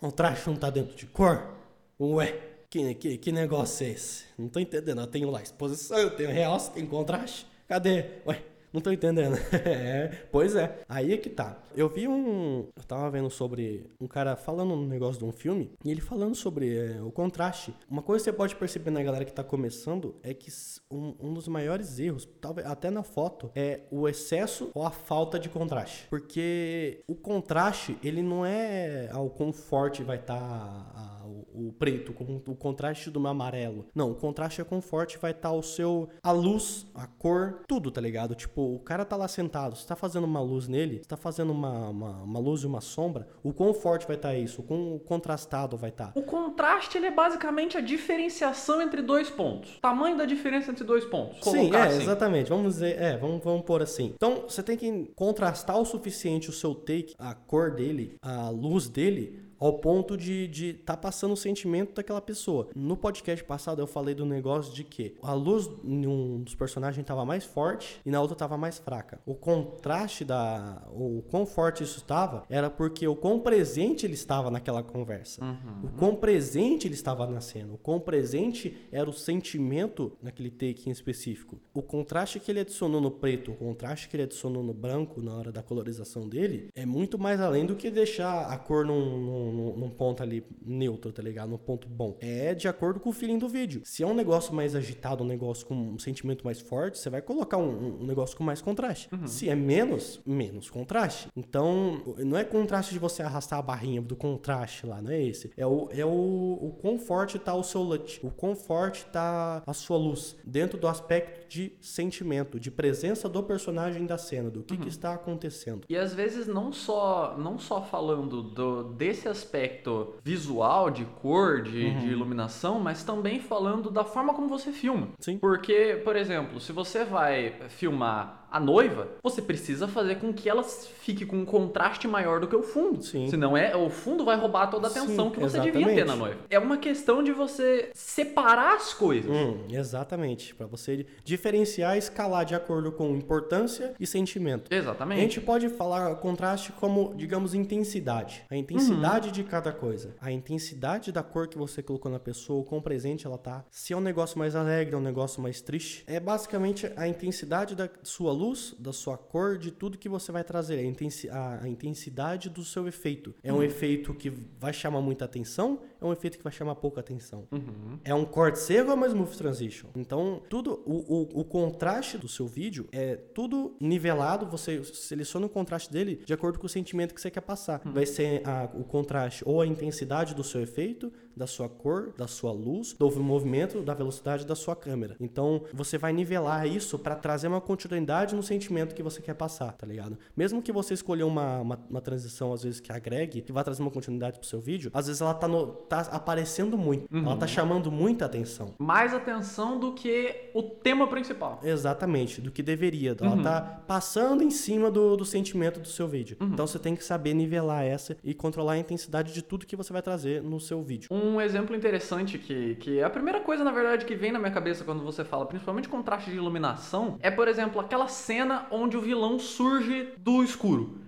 mas contraste não tá dentro de cor? Ué, que, que, que negócio é esse? Não tô entendendo. Eu tenho lá exposição, eu tenho realce, tem contraste. Cadê? Ué, não tô entendendo. é, pois é. Aí é que tá. Eu vi um. Eu tava vendo sobre um cara falando um negócio de um filme e ele falando sobre é, o contraste. Uma coisa que você pode perceber na galera que tá começando é que um, um dos maiores erros, talvez até na foto, é o excesso ou a falta de contraste. Porque o contraste, ele não é ao quão forte vai estar o, o preto, com o contraste do amarelo. Não, o contraste é quão forte vai estar o seu. a luz, a cor, tudo, tá ligado? Tipo, o cara tá lá sentado, você tá fazendo uma luz nele, você tá fazendo uma, uma, uma luz e uma sombra, o quão forte vai estar isso, o quão contrastado vai estar. O contraste ele é basicamente a diferenciação entre dois pontos. Tamanho da diferença entre dois pontos. Sim, Colocar é, assim. exatamente. Vamos dizer, é, vamos, vamos pôr assim. Então, você tem que contrastar o suficiente o seu take, a cor dele, a luz dele, ao ponto de de tá passando o sentimento daquela pessoa. No podcast passado eu falei do negócio de que a luz em um dos personagens tava mais forte e na outra tava mais fraca. O contraste da o quão forte isso estava era porque o quão presente ele estava naquela conversa. O quão presente ele estava na cena. O quão presente era o sentimento naquele take em específico. O contraste que ele adicionou no preto, o contraste que ele adicionou no branco na hora da colorização dele, é muito mais além do que deixar a cor num, num, num- num ponto ali neutro, tá ligado? Num ponto bom. É de acordo com o feeling do vídeo. Se é um negócio mais agitado, um negócio com um sentimento mais forte, você vai colocar um, um negócio com mais contraste. Se é menos, menos contraste. Então, não é contraste de você arrastar a barrinha do contraste lá, não é esse. É o, é o, o quão forte tá o seu LUT, o quão forte tá a sua luz, dentro do aspecto de sentimento, de presença do personagem da cena, do que, que está acontecendo. E às vezes não só, não só falando do, desse aspecto visual, de cor, de, Uhum. de iluminação, mas também falando da forma como você filma. Sim. Porque, por exemplo, se você vai filmar a noiva, você precisa fazer com que ela fique com um contraste maior do que o fundo. Sim. Senão é, o fundo vai roubar toda a Sim, atenção que você devia ter exatamente. na noiva. É uma questão de você separar as coisas. Hum, exatamente, para você diferenciar e escalar de acordo com importância e sentimento. A Exatamente. gente pode falar contraste como, digamos, intensidade. A intensidade de cada coisa. A intensidade da cor que você colocou na pessoa, o quão presente ela tá. Se é um negócio mais alegre, é um negócio mais triste. É basicamente a intensidade da sua luz, da sua cor, de tudo que você vai trazer. A, intensi a, a intensidade do seu efeito. É um efeito que vai chamar muita atenção, é um efeito que vai chamar pouca atenção. É um corte seco ou é uma smooth transition? Então, tudo, o, o, o contraste do seu vídeo é tudo nivelado, você seleciona o contraste dele de acordo com o sentimento que você quer passar. Vai ser a- o contraste ou a intensidade do seu efeito, da sua cor, da sua luz, do movimento, da velocidade da sua câmera. Então, você vai nivelar isso para trazer uma continuidade no sentimento que você quer passar, tá ligado? Mesmo que você escolher uma, uma, uma transição, às vezes, que agregue, que vai trazer uma continuidade pro seu vídeo, às vezes ela tá, no, tá aparecendo muito, ela tá chamando muita atenção. Mais atenção do que o tema principal. Exatamente, do que deveria. Ela tá passando em cima do, do sentimento do seu vídeo. Então você tem que saber nivelar essa e controlar a intensidade de tudo que você vai trazer no seu vídeo. Um exemplo interessante que, que é a primeira coisa, na verdade, que vem na minha cabeça quando você fala, principalmente contraste de iluminação, é, por exemplo, aquela cena onde o vilão surge do escuro.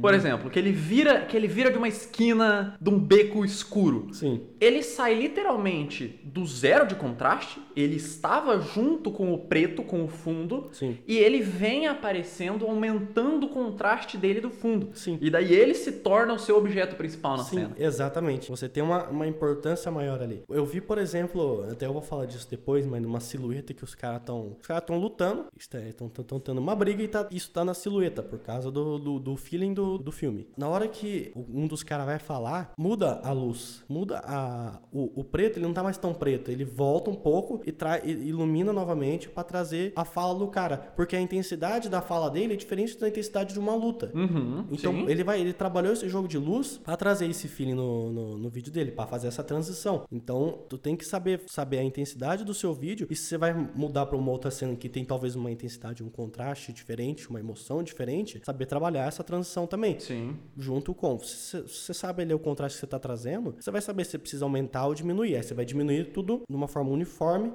Por exemplo, que ele vira, que ele vira de uma esquina de um beco escuro. Sim. Ele sai literalmente do zero de contraste, ele estava junto com o preto, com o fundo, Sim. e ele vem aparecendo, aumentando o contraste dele do fundo. Sim. E daí ele se torna o seu objeto principal na Sim, cena. exatamente. Você tem uma, uma importância maior ali. Eu vi, por exemplo, até eu vou falar disso depois, mas numa silhueta que os caras estão. Os caras estão lutando, estão tendo uma briga e tá, isso tá na silhueta, por causa do, do, do feeling do, do filme. Na hora que um dos caras vai falar, muda a luz, muda a, o, o preto, ele não tá mais tão preto, ele volta um pouco e, trai, ilumina novamente para trazer a fala do cara, porque a intensidade da fala dele é diferente da intensidade de uma luta. Uhum, Então sim. ele vai, ele trabalhou esse jogo de luz pra trazer esse feeling no, no, no vídeo dele, pra fazer essa transição. Então tu tem que saber saber a intensidade do seu vídeo e se você vai mudar pra uma outra cena que tem talvez uma intensidade, um contraste diferente, uma emoção diferente, saber trabalhar essa transição também. Sim. Junto com. Se você sabe ali o contraste que você tá trazendo, você vai saber se você precisa aumentar ou diminuir. Aí você vai diminuir tudo de uma forma uniforme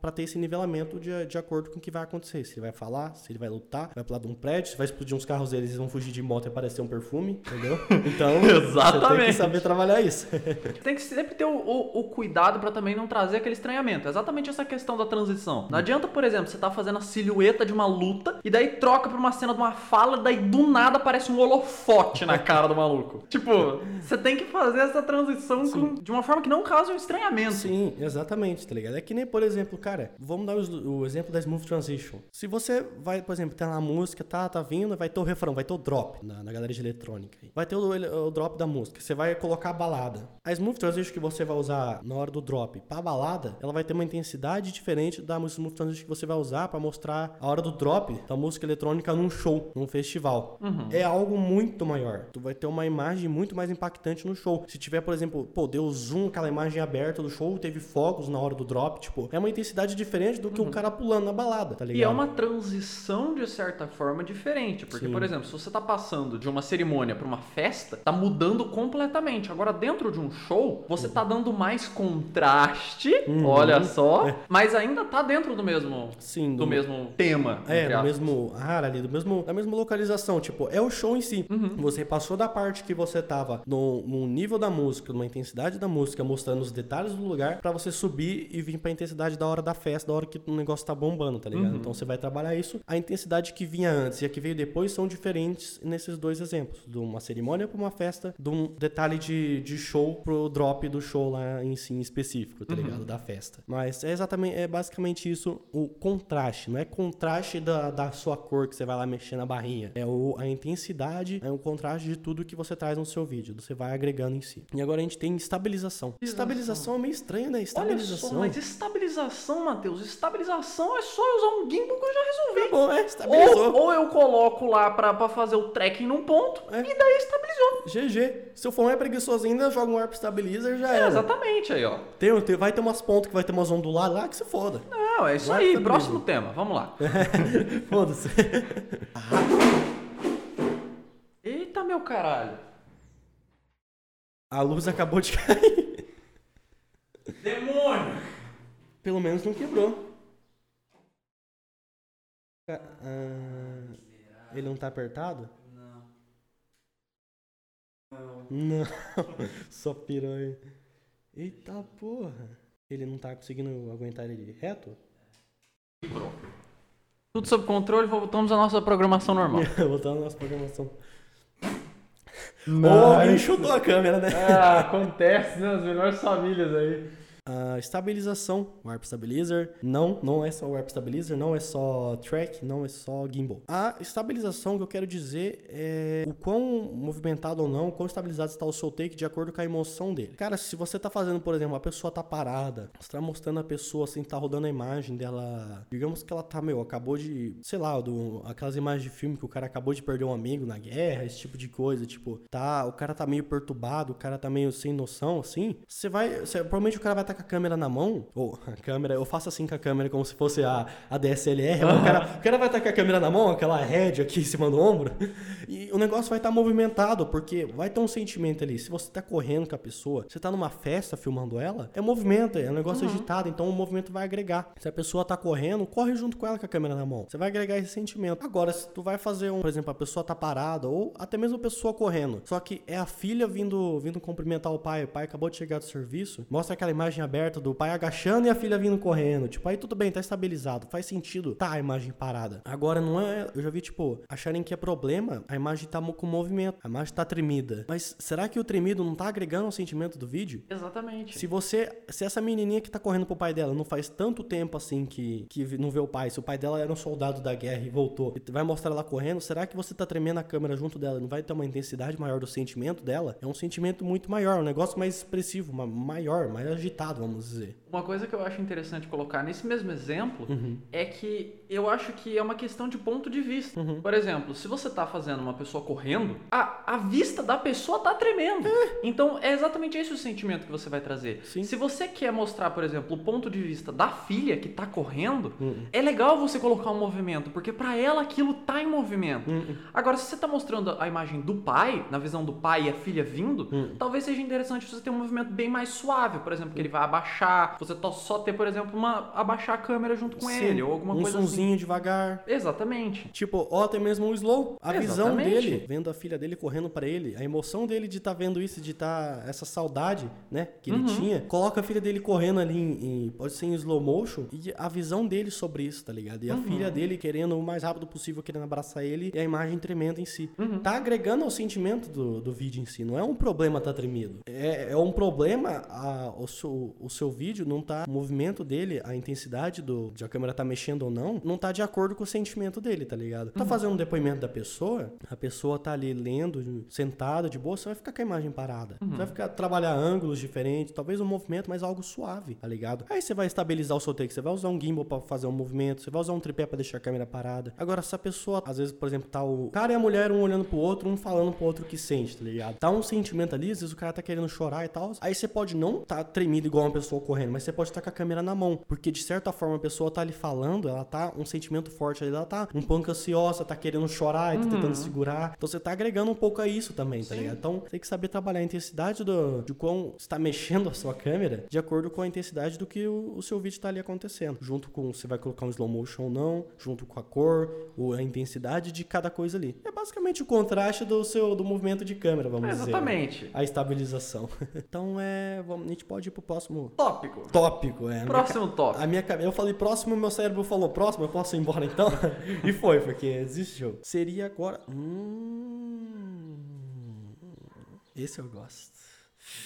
pra ter esse nivelamento de, de acordo com o que vai acontecer. Se ele vai falar, se ele vai lutar, vai pular de um prédio, se vai explodir uns carros deles, eles vão fugir de moto e aparecer um perfume, entendeu? Então, você tem Exatamente. que saber trabalhar isso. Tem que sempre ter o, o- o cuidado pra também não trazer aquele estranhamento. É exatamente essa questão da transição. Não adianta, por exemplo, você tá fazendo a silhueta de uma luta e daí troca pra uma cena de uma fala, daí do nada aparece um holofote na cara do maluco. Tipo, você tem que fazer essa transição com- de uma forma que não cause um estranhamento. Sim, exatamente, tá ligado? É que nem, por exemplo, cara, vamos dar os- o, exemplo da Smooth Transition. Se você vai, por exemplo, tem lá a música, tá, tá vindo, vai ter o refrão, vai ter o drop na, na galeria de eletrônica. Vai ter o, o drop da música, você vai colocar a balada. A Smooth Transition que você vai usar na hora do drop pra balada, ela vai ter uma intensidade diferente da Smooth Transition que você vai usar pra mostrar a hora do drop da música eletrônica num show, num festival. É algo muito maior. Tu vai ter uma imagem muito mais impactante no show. Se tiver, por exemplo, pô, deu zoom, aquela imagem aberta do show, teve fogos na hora do drop, tipo, é uma intensidade diferente do que um cara pulando na balada, tá ligado? E é uma transição, de certa forma, diferente. Porque, Sim. por exemplo, se você tá passando de uma cerimônia pra uma festa, tá mudando completamente. Agora, dentro de um show, você tá dando mais contraste, Uhum. olha só, mas ainda tá dentro do mesmo, Sim, do mesmo tema. É, do aspas. mesmo ar ali, do mesmo, da mesma localização. Tipo, é o show em si. Uhum. Você passou da parte que você tava no, no nível da música, numa intensidade da música, mostrando os detalhes do lugar, pra você subir e vir pra intensidade da hora da festa, da hora que o negócio tá bombando, tá Uhum. ligado? Então você vai trabalhar isso. A intensidade que vinha antes e a que veio depois são diferentes nesses dois exemplos. De uma cerimônia pra uma festa, de um detalhe de, de show pro drop do show lá em si em específico, tá ligado? Da festa. Mas é exatamente, é basicamente isso, o contraste. Não é contraste da, da sua cor que você vai lá mexer na barrinha. É o, a intensidade, é o contraste de tudo que você traz no seu vídeo. Você vai agregando em si. E agora a gente tem estabilização. Estabilização é meio estranho, né? Olha Estabilização. só, mas estabilização, Matheus, estabilização é só usar um gimbal que eu já resolvi. Bom, é, estabilizou. Ou, ou eu coloco lá pra, pra fazer o tracking num ponto É. e daí estabilizou. GG. Se eu for mais preguiçoso ainda, joga um Warp Stabilizer já É, era. exatamente aí, ó. Tem, tem- vai ter umas pontas que vai ter umas onduladas lá que se foda. Não, é isso Vai aí. Próximo tema, vamos lá. Foda-se. Eita, meu caralho. A luz acabou de cair. Demônio! Pelo menos não quebrou. Ah, ele não tá apertado? Não. Não. Só piranha. Eita porra. Ele não tá conseguindo aguentar ele reto? Tudo sob controle, voltamos à nossa programação normal. Voltando na nossa programação. Ou alguém chutou a câmera, né? Ah, acontece, né? As melhores famílias aí. A estabilização, Warp Stabilizer, não, não é só Warp Stabilizer, não é só track, não é só gimbal. A estabilização que eu quero dizer é o quão movimentado ou não, o quão estabilizado está o seu take de acordo com a emoção dele. Cara, se você tá fazendo, por exemplo, a pessoa tá parada, você tá mostrando a pessoa assim, tá rodando a imagem dela, digamos que ela tá, meu, acabou de, sei lá, do, aquelas imagens de filme que o cara acabou de perder um amigo na guerra, esse tipo de coisa, tipo, tá, o cara tá meio perturbado, o cara tá meio sem noção, assim, você vai, você- provavelmente o cara vai estar com a câmera na mão, ou a câmera, eu faço assim com a câmera como se fosse a, a DSLR, mas o, cara, o cara vai estar com a câmera na mão, aquela head aqui em cima do ombro, e o negócio vai estar movimentado, porque vai ter um sentimento ali, se você tá correndo com a pessoa, você tá numa festa filmando ela, é movimento, é um negócio agitado, então o movimento vai agregar. Se a pessoa tá correndo, corre junto com ela com a câmera na mão. Você vai agregar esse sentimento. Agora, se tu vai fazer um, por exemplo, a pessoa tá parada, ou até mesmo a pessoa correndo, só que é a filha vindo, vindo cumprimentar o pai, o pai acabou de chegar do serviço, mostra aquela imagem aberta do pai agachando e a filha vindo correndo. Tipo, aí tudo bem, tá estabilizado. Faz sentido tá a imagem parada. Agora não é. Eu já vi, tipo, acharem que é problema, a imagem tá com movimento, a imagem tá tremida. Mas será que o tremido não tá agregando ao sentimento do vídeo? Exatamente. Se você. Se essa menininha que tá correndo pro pai dela não faz tanto tempo assim que, que não vê o pai, se o pai dela era um soldado da guerra e voltou, e vai mostrar ela correndo, será que você tá tremendo a câmera junto dela? Não vai ter uma intensidade maior do sentimento dela? É um sentimento muito maior, um negócio mais expressivo, ma- maior, mais agitado, vamos dizer. Uma coisa que eu acho interessante colocar nesse mesmo exemplo é que eu acho que é uma questão de ponto de vista. Por exemplo, se você tá fazendo uma pessoa correndo, a, a vista da pessoa tá tremendo. Então é exatamente esse o sentimento que você vai trazer. Sim. Se você quer mostrar, por exemplo, o ponto de vista da filha que tá correndo, é legal você colocar um movimento, porque pra ela aquilo tá em movimento. Agora, se você tá mostrando a imagem do pai, na visão do pai e a filha vindo, talvez seja interessante você ter um movimento bem mais suave, por exemplo, que ele vai abaixar, você tá- só ter, por exemplo, uma abaixar a câmera junto com Sim, ele ou alguma um coisa assim. sonzinho devagar. Exatamente. Tipo, ó, até mesmo o slow. A visão Exatamente. dele, vendo a filha dele correndo pra ele, a emoção dele de estar vendo isso, de estar essa saudade, né, que ele tinha, coloca a filha dele correndo ali em, em- pode ser em slow motion e a visão dele sobre isso, tá ligado? E a filha dele querendo o mais rápido possível, querendo abraçar ele e a imagem tremenda em si. Tá agregando ao sentimento do, do vídeo em si, não é um problema tá tremido. É, é um problema a, o, seu, o seu vídeo não tá, o movimento dele, a intensidade do, de a câmera tá mexendo ou não, não tá de acordo com o sentimento dele, tá ligado? Tá fazendo um depoimento da pessoa, a pessoa tá ali lendo, sentada de boa, você vai ficar com a imagem parada. Você vai ficar trabalhar ângulos diferentes, talvez um movimento, mas algo suave, tá ligado? Aí você vai estabilizar o seu take, você vai usar um gimbal pra fazer um movimento, você vai usar um tripé pra deixar a câmera parada. Agora, se a pessoa, às vezes, por exemplo, tá o cara e a mulher um olhando pro outro, um falando pro outro o que sente, tá ligado? Tá um sentimento ali, às vezes o cara tá querendo chorar e tal. Aí você pode não tá tremido igual uma pessoa correndo, mas você pode estar com a câmera na mão, porque de certa forma a pessoa tá ali falando, ela tá um sentimento forte ali, ela tá um pouco ansiosa, tá querendo chorar e tá tentando segurar. Então você tá agregando um pouco a isso também, tá ligado? Então tem que saber trabalhar a intensidade do, de quão está mexendo a sua câmera de acordo com a intensidade do que o, o seu vídeo tá ali acontecendo. Junto com se vai colocar um slow motion ou não, junto com a cor, ou a intensidade de cada coisa ali. É basicamente o contraste do seu do movimento de câmera, vamos dizer. né? Exatamente. A estabilização. então é. Vamos, a gente pode ir pro próximo Tópico. Tópico. É, minha Próximo ca- tópico. A minha. Eu falei próximo, meu cérebro falou próximo, eu posso ir embora então? e foi, porque existiu. Seria agora. Hum. Esse eu gosto.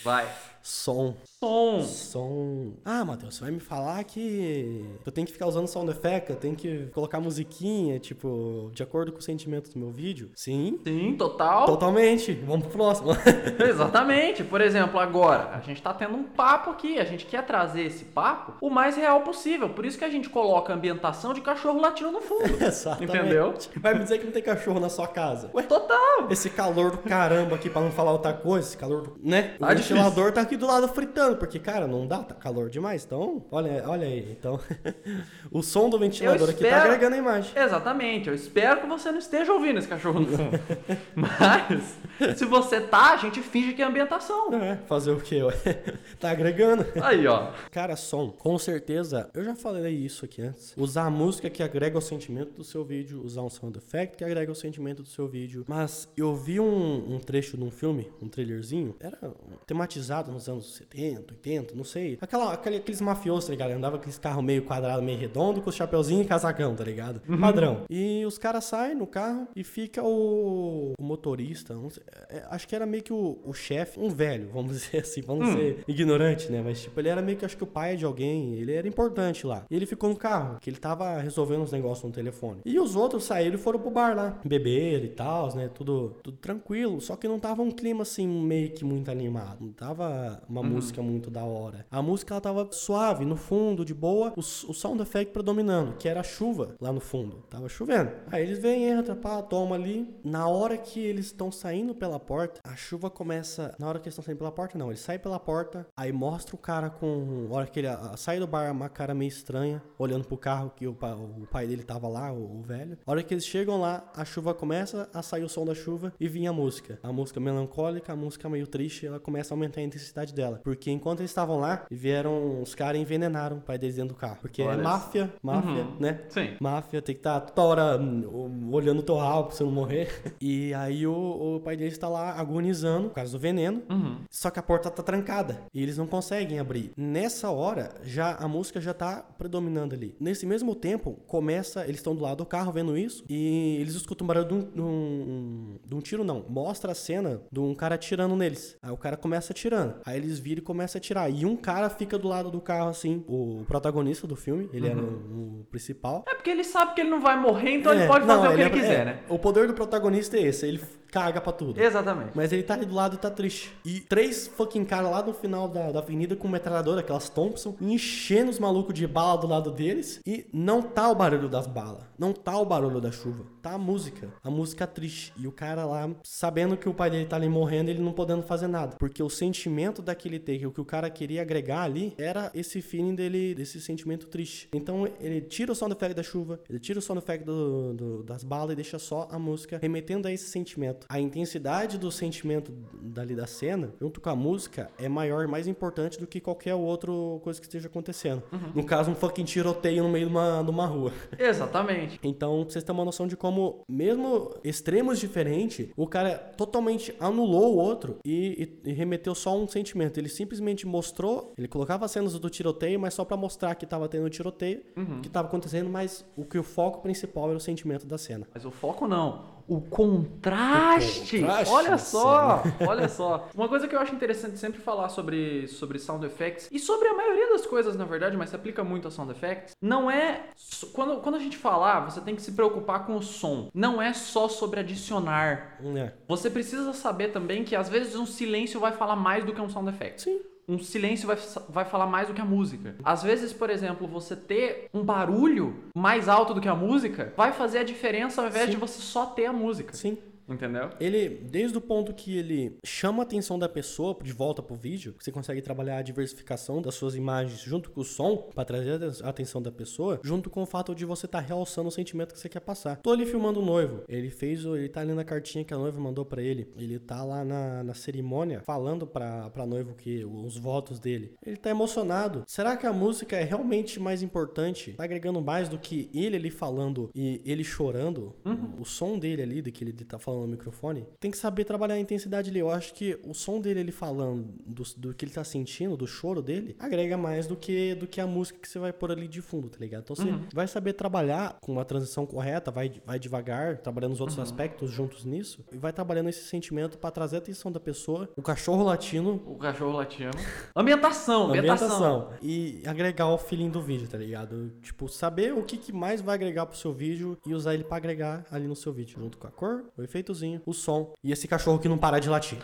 Vai. Som. Som. Som. Ah, Matheus, você vai me falar que eu tenho que ficar usando sound effect, eu tenho que colocar musiquinha, tipo, de acordo com o sentimento do meu vídeo? Sim. Sim, total. Totalmente. Vamos pro próximo. Exatamente. Por exemplo, agora, a gente tá tendo um papo aqui, a gente quer trazer esse papo o mais real possível. Por isso que a gente coloca a ambientação de cachorro latindo no fundo. Exatamente. Entendeu? Vai me dizer que não tem cachorro na sua casa. Ué, Total. esse calor do caramba aqui, pra não falar outra coisa, esse calor, do, né? O Tá ventilador tá aqui do lado fritando, porque, cara, não dá, tá calor demais. Então, olha, olha aí. Então, o som do ventilador aqui tá espero- agregando a imagem. Exatamente. Eu espero que você não esteja ouvindo esse cachorro no fundo. Mas, se você tá, a gente finge que é ambientação. É, fazer o quê? tá agregando. Aí, ó. Cara, som, com certeza, eu já falei isso aqui antes. Usar a música que agrega o sentimento do seu vídeo, usar um sound effect que agrega o sentimento do seu vídeo. Mas eu vi um, um trecho de um filme, um trailerzinho, era tematizado nos anos 70, 80, não sei. Aquela, aquele- aqueles mafiosos, tá ligado? Andava com aqueles carros meio quadrado, meio redondo, com os chapeuzinho e casacão, tá ligado? Padrão. E os caras saem no carro e fica o, o motorista, não sei, é, acho que era meio que o, o chefe, um velho, vamos dizer assim, vamos ser ignorante, né? Mas tipo, ele era meio que acho que o pai de alguém, ele era importante lá. E ele ficou no carro, que ele tava resolvendo uns negócios no telefone. E os outros saíram e foram pro bar lá, beber e tal, né? Tudo, tudo tranquilo, só que não tava um clima assim meio que muito animado. Não tava uma música muito da hora. A música ela tava suave, no fundo, de boa, o, o sound effect predominando, que era a chuva lá no fundo. Tava chovendo. Aí eles vêm, entra, pá, toma ali. Na hora que eles estão saindo pela porta, a chuva começa. Na hora que eles estão saindo pela porta, não. Ele sai pela porta, aí mostra o cara com. A hora que ele ah, sai do bar, uma cara meio estranha, olhando pro carro que o, o pai dele tava lá, o, o velho. A hora que eles chegam lá, a chuva começa a sair o som da chuva e vinha a música. A música melancólica, a música meio triste, ela começa a aumentar a intensidade dela. Porque enquanto eles estavam lá, vieram os caras e envenenaram o pai deles dentro do carro. Porque é Olha máfia, máfia, Uhum. né? Sim. Máfia tem que estar toda hora hum, olhando o rabo pra você não morrer. E aí o, o pai deles tá lá agonizando por causa do veneno. Uhum. Só que a porta tá trancada e eles não conseguem abrir. Nessa hora, já a música já tá predominando ali. Nesse mesmo tempo, começa, eles estão do lado do carro vendo isso e eles escutam um barulho de um, de um- de um tiro, não. Mostra a cena de um cara atirando neles. Aí o cara começa atirando. Aí eles viram e começam a atirar. E um cara fica do lado do carro assim, o protagonista do filme, ele era o, o principal. É porque ele sabe que ele não vai morrer, então É, ele pode não, fazer o que ele é- quiser, é, né? O poder do protagonista é esse, ele caga pra tudo. Exatamente. Mas ele tá ali do lado e tá triste. E três fucking caras lá no final da, da avenida com metralhadora, aquelas Thompson, enchendo os malucos de bala do lado deles. E não tá o barulho das balas. Não tá o barulho da chuva. Tá a música. A música triste. E o cara lá, sabendo que o pai dele tá ali morrendo, ele não podendo fazer nada. Porque o sentimento daquele take, o que o cara queria agregar ali, era esse feeling dele, desse sentimento triste. Então ele tira o sound effect da chuva, ele tira o sound effect do, do- das balas e deixa só a música remetendo a esse sentimento. A intensidade do sentimento dali da cena, junto com a música, é maior, mais importante do que qualquer outra coisa que esteja acontecendo. No caso, um fucking tiroteio no meio de uma, de uma rua. Exatamente. Então, pra vocês terem uma noção de como, mesmo extremos diferentes, o cara totalmente anulou o outro e, e- e remeteu só um sentimento. Ele simplesmente mostrou, ele colocava as cenas do tiroteio, mas só pra mostrar que tava tendo tiroteio, que tava acontecendo, mas o que o foco principal era o sentimento da cena. Mas o foco não. O contraste. O contraste olha só, olha só. Uma coisa que eu acho interessante sempre falar sobre, sobre sound effects e sobre a maioria das coisas, na verdade, mas se aplica muito a sound effects, não é. Quando, quando a gente falar, você tem que se preocupar com o som. Não é só sobre adicionar. É. Você precisa saber também que às vezes um silêncio vai falar mais do que um sound effect. Sim. Um silêncio vai, vai falar mais do que a música. Às vezes, por exemplo, você ter um barulho mais alto do que a música vai fazer a diferença ao invés Sim. de você só ter a música. Sim. Entendeu? Ele, desde o ponto que ele chama a atenção da pessoa de volta pro vídeo, você consegue trabalhar a diversificação das suas imagens junto com o som, pra trazer a atenção da pessoa, junto com o fato de você estar realçando o sentimento que você quer passar. Tô ali filmando o noivo, ele fez, o- ele tá ali na cartinha que a noiva mandou pra ele, ele tá lá na, na cerimônia falando pra, pra noivo que os votos dele. Ele tá emocionado. Será que a música é realmente mais importante? Tá agregando mais do que ele ali falando e ele chorando? O som dele ali, do que ele tá falando no microfone, tem que saber trabalhar a intensidade ali. Eu acho que o som dele ele falando do, do que ele tá sentindo, do choro dele, agrega mais do que, do que a música que você vai pôr ali de fundo, tá ligado? Então você vai saber trabalhar com uma transição correta, vai, vai devagar, trabalhando os outros aspectos juntos nisso, e vai trabalhando esse sentimento pra trazer a atenção da pessoa, o cachorro latino, O cachorro latindo. Ambientação, ambientação. ambientação e agregar o feeling do vídeo, tá ligado? Tipo, saber o que, que mais vai agregar pro seu vídeo e usar ele pra agregar ali no seu vídeo, junto com a cor, o efeitozinho, o som e esse cachorro que não para de latir.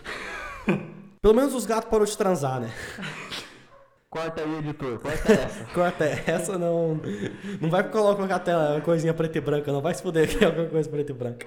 Pelo menos os gatos parou de transar, né? Corta aí, editor. Corta essa. Corta essa, não. Não vai colocar a tela, coisinha preta e branca, não vai se que é alguma coisa preta e branca.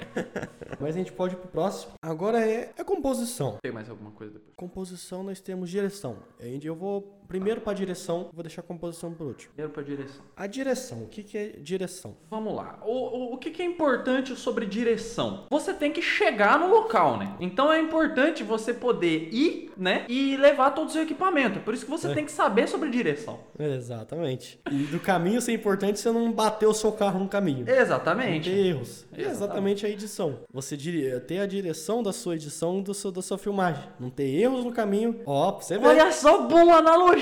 Mas a gente pode ir pro próximo. Agora é, é composição. Tem mais alguma coisa depois? Composição nós temos direção. Aí Eu vou primeiro pra direção, vou deixar a composição por último. Primeiro pra direção. A direção, o que, que é direção? Vamos lá. O, o, o que, que é importante sobre direção? Você tem que chegar no local, né? Então é importante você poder ir, né? E levar todo o seu equipamento. É por isso que você É. tem que saber sobre direção. Exatamente. E do caminho ser importante você não bater o seu carro no caminho. Não Exatamente. ter erros. É Exatamente. exatamente a edição. Você ter a direção da sua edição do seu, da sua filmagem. Não ter erros no caminho. Ó, pra você ver. Olha só, boa analogia!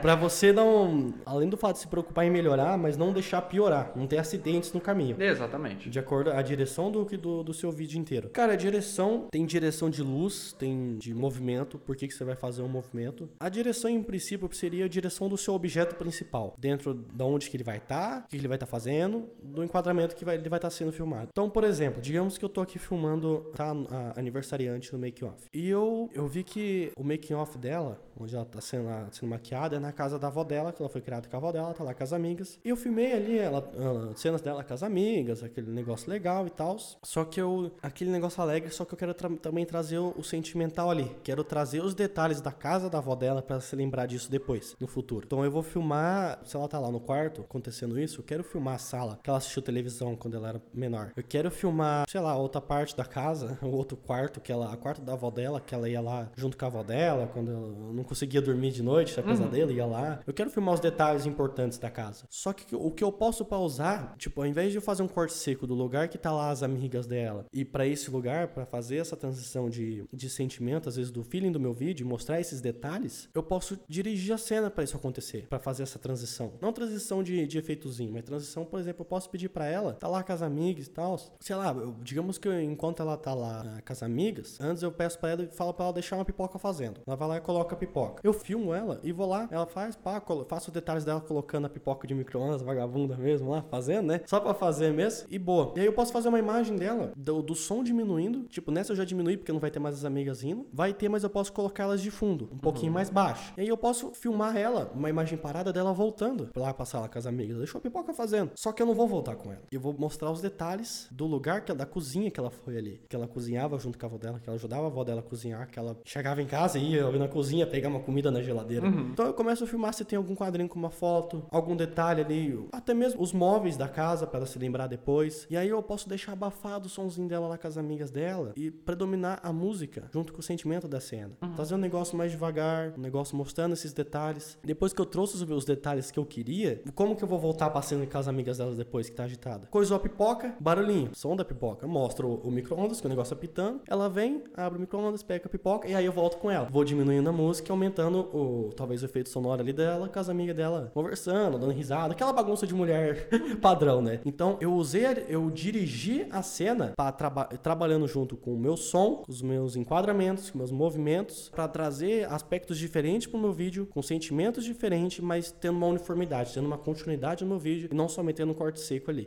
Pra você não. Além do fato de se preocupar em melhorar, mas não deixar piorar. Não ter acidentes no caminho. Exatamente. De acordo com a direção do, que- do, do seu vídeo inteiro. Cara, a direção tem direção de luz, tem de movimento, por que, que você vai fazer um movimento. A direção, em princípio, seria a direção do seu objeto principal. Dentro de onde que ele vai estar, o que ele vai estar fazendo, do enquadramento que vai- ele vai estar sendo filmado. Então, por exemplo, digamos que eu tô aqui filmando tá, a aniversariante no make-off. E eu, eu vi que o making-off dela, onde ela tá sendo, sendo maquiada, é na casa da avó dela, que ela foi criada com a avó dela, tá lá com as amigas. E eu filmei ali ela, ela- cenas dela com as amigas, aquele negócio legal e tal. Só que eu. Aquele negócio alegre, só que eu quero tra- também trazer o, o sentimental ali. Quero trazer os detalhes da casa da avó dela pra se lembrar disso depois, no futuro. Então eu vou filmar, se ela tá lá no quarto acontecendo isso, eu quero filmar a sala que ela assistiu televisão quando ela era menor. Eu quero filmar, sei lá, outra parte da casa, o outro quarto, que ela. A quarto da avó dela, que ela ia lá junto com a avó dela, quando ela não conseguia dormir de noite, a casa dele, ia lá. Eu quero filmar os detalhes importantes da casa. Só que o que eu posso pausar, tipo, ao invés de eu fazer um corte seco do lugar que tá lá as amigas dela e para esse lugar, para fazer essa transição de, de sentimento, às vezes do feeling do meu vídeo, mostrar esses detalhes, eu posso dirigir a cena para isso acontecer, para fazer essa transição. Não transição de, de efeitozinho, mas transição, por exemplo, eu posso pedir para ela, tá lá com as amigas e tal, sei lá, eu- digamos que eu- enquanto ela tá lá ah, com as amigas, antes eu peço para ela e falo para ela deixar uma pipoca fazendo. Ela vai lá e coloca a pipoca. Eu filmo ela e vou lá, ela faz, pá, faço os detalhes dela colocando a pipoca de micro-ondas, vagabunda mesmo lá, fazendo, né? Só pra fazer mesmo e boa. E aí eu posso fazer uma imagem dela, do, do som diminuindo, tipo, nessa eu já diminui porque não vai ter mais as amigas indo. Vai ter, mas eu posso colocar elas de fundo, um pouquinho mais baixo. E aí eu posso filmar ela, uma imagem parada dela voltando pra lá passar lá com as amigas. Deixou a pipoca fazendo. Só que eu não vou voltar com ela. Eu vou mostrar os detalhes do lugar, que, da cozinha que ela foi ali. Que ela cozinhava junto com a avó dela, que ela ajudava a avó dela a cozinhar, que ela chegava em casa e ia na cozinha pegar uma comida na geladeira. Então eu começo a filmar se tem algum quadrinho com uma foto, algum detalhe ali, até mesmo os móveis da casa para ela se lembrar depois. E aí eu posso deixar abafado o somzinho dela lá com as amigas dela e predominar a música junto com o sentimento da cena. Trazer um negócio mais devagar, um negócio mostrando esses detalhes. Depois que eu trouxe os meus detalhes que eu queria, como que eu vou voltar pra cena com as amigas delas depois que tá agitada? Coisou a pipoca, barulhinho, som da pipoca. Mostra o, o micro-ondas, que o negócio apitando. Ela vem, abre o micro-ondas, pega a pipoca e aí eu volto com ela. Vou diminuindo a música e aumentando o, talvez o efeito sonoro ali dela, com as amigas dela conversando, dando risada. Aquela bagunça de mulher padrão, né? Então eu usei, eu dirigi a cena para traba trabalhando junto com o meu som, os meus enquadramentos, com meus movimentos, para trazer aspectos diferentes pro meu vídeo, com sentimentos diferentes, mas tendo uma uniformidade, tendo uma continuidade no meu vídeo e não só metendo um corte seco ali.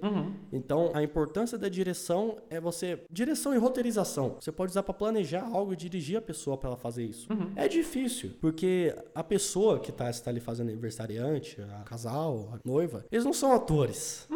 Então, a importância da direção é você. Direção e roteirização. Você pode usar para planejar algo e dirigir a pessoa para ela fazer isso. É difícil, porque a pessoa que tá, está ali fazendo aniversariante, a casal, a noiva, eles não são atores.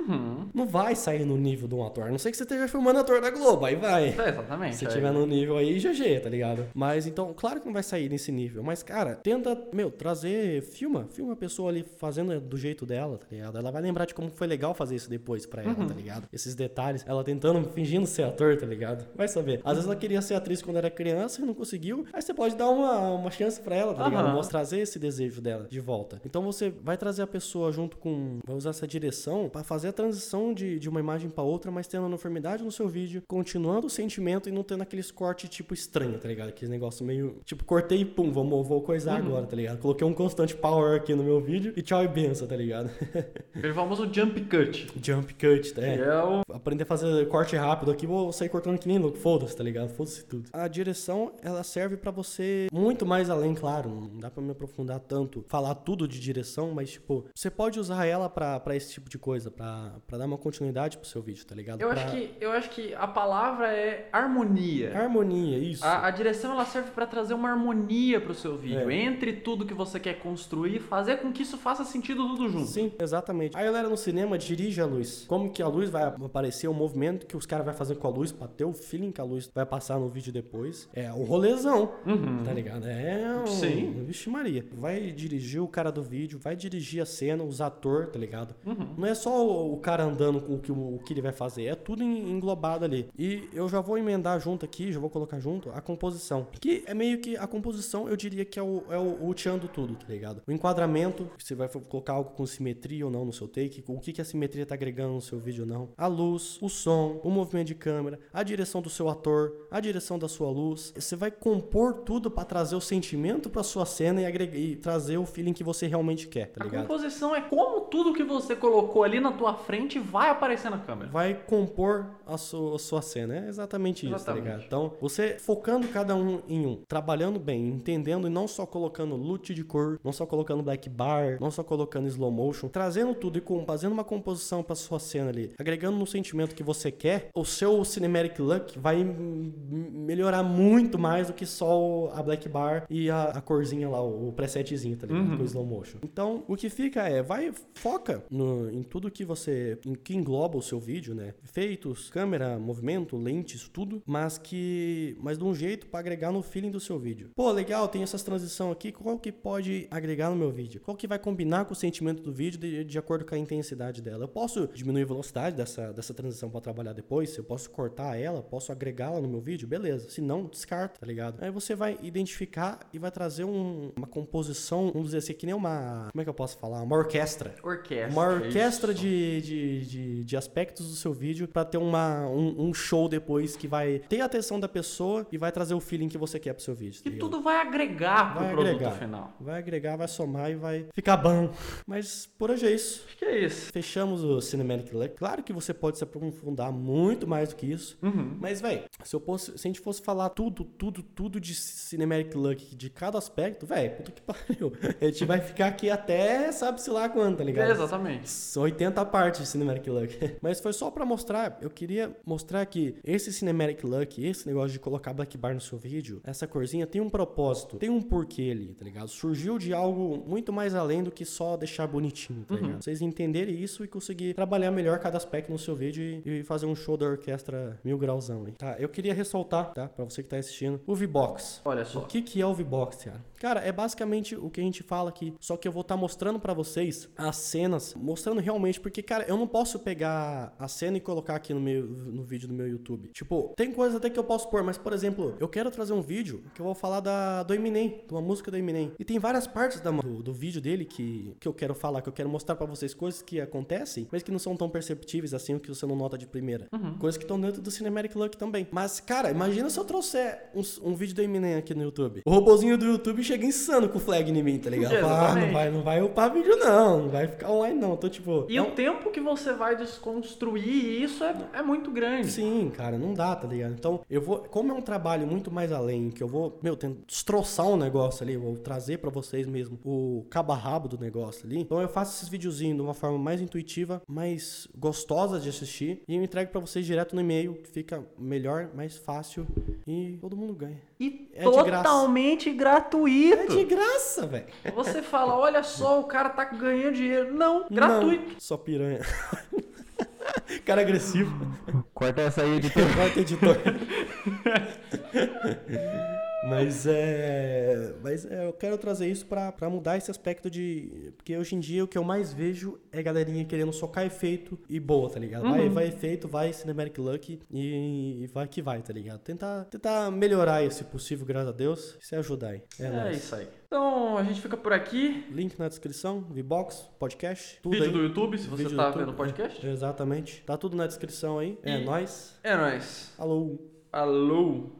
Não vai sair no nível de um ator. A não sei que você esteja filmando ator da Globo, aí vai. É, exatamente. Se aí. tiver no nível aí, GG, tá ligado? Mas então, claro que não vai sair nesse nível. Mas, cara, tenta, meu, trazer. Filma, filma a pessoa ali fazendo do jeito dela, tá ligado? Ela vai lembrar de como foi legal fazer isso depois pra ela, tá ligado? Esses detalhes, ela tentando, fingindo ser ator, tá ligado? Vai saber. Às vezes ela queria ser atriz quando era criança e não conseguiu. Aí você pode dar uma, uma chance pra ela, tá ligado? Aham. Mostrar trazer esse desejo dela de volta. Então você vai trazer a pessoa junto com. Vai usar essa direção pra fazer a transição de, de uma imagem pra outra, mas tendo uniformidade no seu vídeo, continuando o sentimento e não tendo aqueles cortes tipo estranho, tá ligado? Aquele negócio meio. Tipo, cortei e pum, vou, vou coisar agora, tá ligado? Coloquei um constante power aqui no meu vídeo e tchau e benção, tá ligado? Aquele famoso jump cut. Jump cut, tá? É. é o. Aprender a fazer corte rápido aqui, vou sair cortando que nem louco. Foda-se, tá ligado? Foda-se tudo. A direção, ela serve pra você muito mais além, claro. Não dá pra me aprofundar tanto, falar tudo de direção, mas, tipo, você pode usar ela pra, pra esse tipo de coisa, pra, pra dar uma continuidade pro seu vídeo, tá ligado? Eu Pra- acho, que, eu acho que a palavra é harmonia. Harmonia, isso. A, a direção ela serve pra trazer uma harmonia pro seu vídeo, É. entre tudo que você quer construir, fazer com que isso faça sentido tudo junto. Sim, exatamente. A galera no cinema dirige a luz. Como que a luz vai aparecer, o movimento que os caras vão fazer com a luz, pra ter o feeling que a luz vai passar no vídeo depois. É um rolezão, tá ligado? É um... Uhum. Sim. Vixe Maria. Vai dirigir o cara do vídeo, vai dirigir a cena, os atores, tá ligado? Uhum. Não é só o, o cara andando com o que, o que ele vai fazer, é tudo en- englobado ali. E eu já vou emendar junto aqui, já vou colocar junto a composição. Que é meio que a composição, eu diria que é o, é o, o tchan do tudo, tá ligado? O enquadramento, você vai colocar algo com simetria ou não no seu take, o que, que a simetria tá agregando no seu vídeo ou não. A luz, o som, o movimento de câmera, a direção do seu ator, a direção da sua luz. Você vai compor tudo pra trazer o sentimento pra sua cena e, agregar, e trazer o feeling que você realmente quer, tá A ligado? composição é como tudo que você colocou ali na tua frente vai aparecer na câmera. vai compor a sua, a sua cena. É exatamente isso, Exatamente. tá ligado? Então, você focando cada um em um, trabalhando bem, entendendo e não só colocando loot de cor, não só colocando black bar, não só colocando slow motion, trazendo tudo e com, fazendo uma composição pra sua cena ali, agregando no sentimento que você quer, o seu cinematic look vai melhorar muito mais do que só a black bar e a, a corzinha lá, o, o presetzinho, tá ligado? Com o slow motion. Então, o que fica é, vai, foca no- em tudo que você, em que engloba o seu vídeo, né? Efeitos, câmera, movimento, lentes, tudo, mas que, mas de um jeito pra agregar no feeling do seu vídeo. Pô, legal, tem essas transição aqui, qual que pode agregar no meu vídeo? Qual que vai combinar com o sentimento do vídeo de, de acordo com a intensidade dela? Eu posso diminuir a velocidade dessa, dessa transição pra trabalhar depois? Eu posso cortar ela? Posso agregá-la no meu vídeo? Beleza. Se não, descarta, tá ligado? Aí você vai identificar e vai trazer um- uma composição, vamos dizer assim, que nem uma. Como é que eu posso falar? Uma orquestra. Orquestra. Uma orquestra isso. de, de, de, de aspectos do seu vídeo pra ter uma, um, um show depois que vai ter a atenção da pessoa e vai trazer o feeling que você quer pro seu vídeo. tá E tudo vai agregar pro Vai produto agregar. final. Vai agregar, vai somar e vai ficar bom. Mas por hoje é isso. Acho que é isso. Fechamos o Cinematic Look. Claro que você pode se aprofundar muito mais do que isso. Uhum. Mas, velho, se, se a gente fosse falar tudo, tudo, tudo de Cinematic Look de cada aspecto, velho, puta que pariu. A gente vai ficar aqui até sabe-se lá quando, tá ligado? É, exatamente. 80 partes de Cinematic Look. Mas foi só pra mostrar, eu queria mostrar que esse Cinematic Look, esse negócio de colocar Black Bar no seu vídeo, essa corzinha tem um propósito, tem um porquê ali, tá ligado? Surgiu de algo muito mais além do que só deixar bonitinho, tá ligado? Vocês entenderem isso e conseguir trabalhar melhor cada aspecto no seu vídeo e, e fazer um show da orquestra mil grauzão aí. Tá, eu queria ressaltar, tá? Pra você que tá assistindo, o V-Box. Olha O só. que, que é o V-Box, cara? Cara, é basicamente o que a gente fala aqui, só que eu vou estar mostrando pra vocês as cenas, mostrando realmente, porque, cara, eu não posso pegar a cena e colocar aqui no, meu, no vídeo do meu YouTube. Tipo, tem coisas até que eu posso pôr, mas, por exemplo, eu quero trazer um vídeo que eu vou falar da, do Eminem, de uma música do Eminem. E tem várias partes da- do, do vídeo dele que, que eu quero falar, que eu quero mostrar pra vocês coisas que acontecem, mas que não são tão perceptíveis assim, o que você não nota de primeira. Coisas que estão dentro do Cinematic Look também. Mas, cara, imagina se eu trouxer um, um vídeo do Eminem aqui no YouTube. O robozinho do YouTube chega insano com o flag em mim, tá ligado? Ah, não vai, não vai upar vídeo não, não vai ficar online não. Então, tipo... E não- o tempo que você vai desconstruir isso é, é muito grande. Sim, cara, não dá, tá ligado? Então, eu vou. Como é um trabalho muito mais além, que eu vou, meu, tento destroçar um negócio ali, vou trazer pra vocês mesmo o cabo-rabo do negócio ali. Então, eu faço esses videozinhos de uma forma mais intuitiva, mais gostosa de assistir e eu entrego pra vocês direto no e-mail, que fica melhor, mais fácil e todo mundo ganha. E É totalmente É gratuito. de graça, velho. Você fala, olha só, o cara tá ganhando dinheiro. Não, gratuito. Não, só piranha. cara agressivo. Corta essa aí, editor. Corta, editor. Mas é. Mas é, eu quero trazer isso pra, pra mudar esse aspecto de. Porque hoje em dia o que eu mais vejo é galerinha querendo socar efeito e boa, tá ligado? Vai, vai efeito, vai Cinematic Luck e, e vai que vai, tá ligado? Tentar, tentar melhorar esse possível, graças a Deus, se ajudar aí. É, É, nóis. isso aí. Então, a gente fica por aqui. Link na descrição, Vbox, podcast, tudo Vídeo aí. do YouTube, se você Vídeo do tá YouTube. vendo o podcast. Exatamente. Tá tudo na descrição aí. É E- nóis. É nóis. Alô. Alô.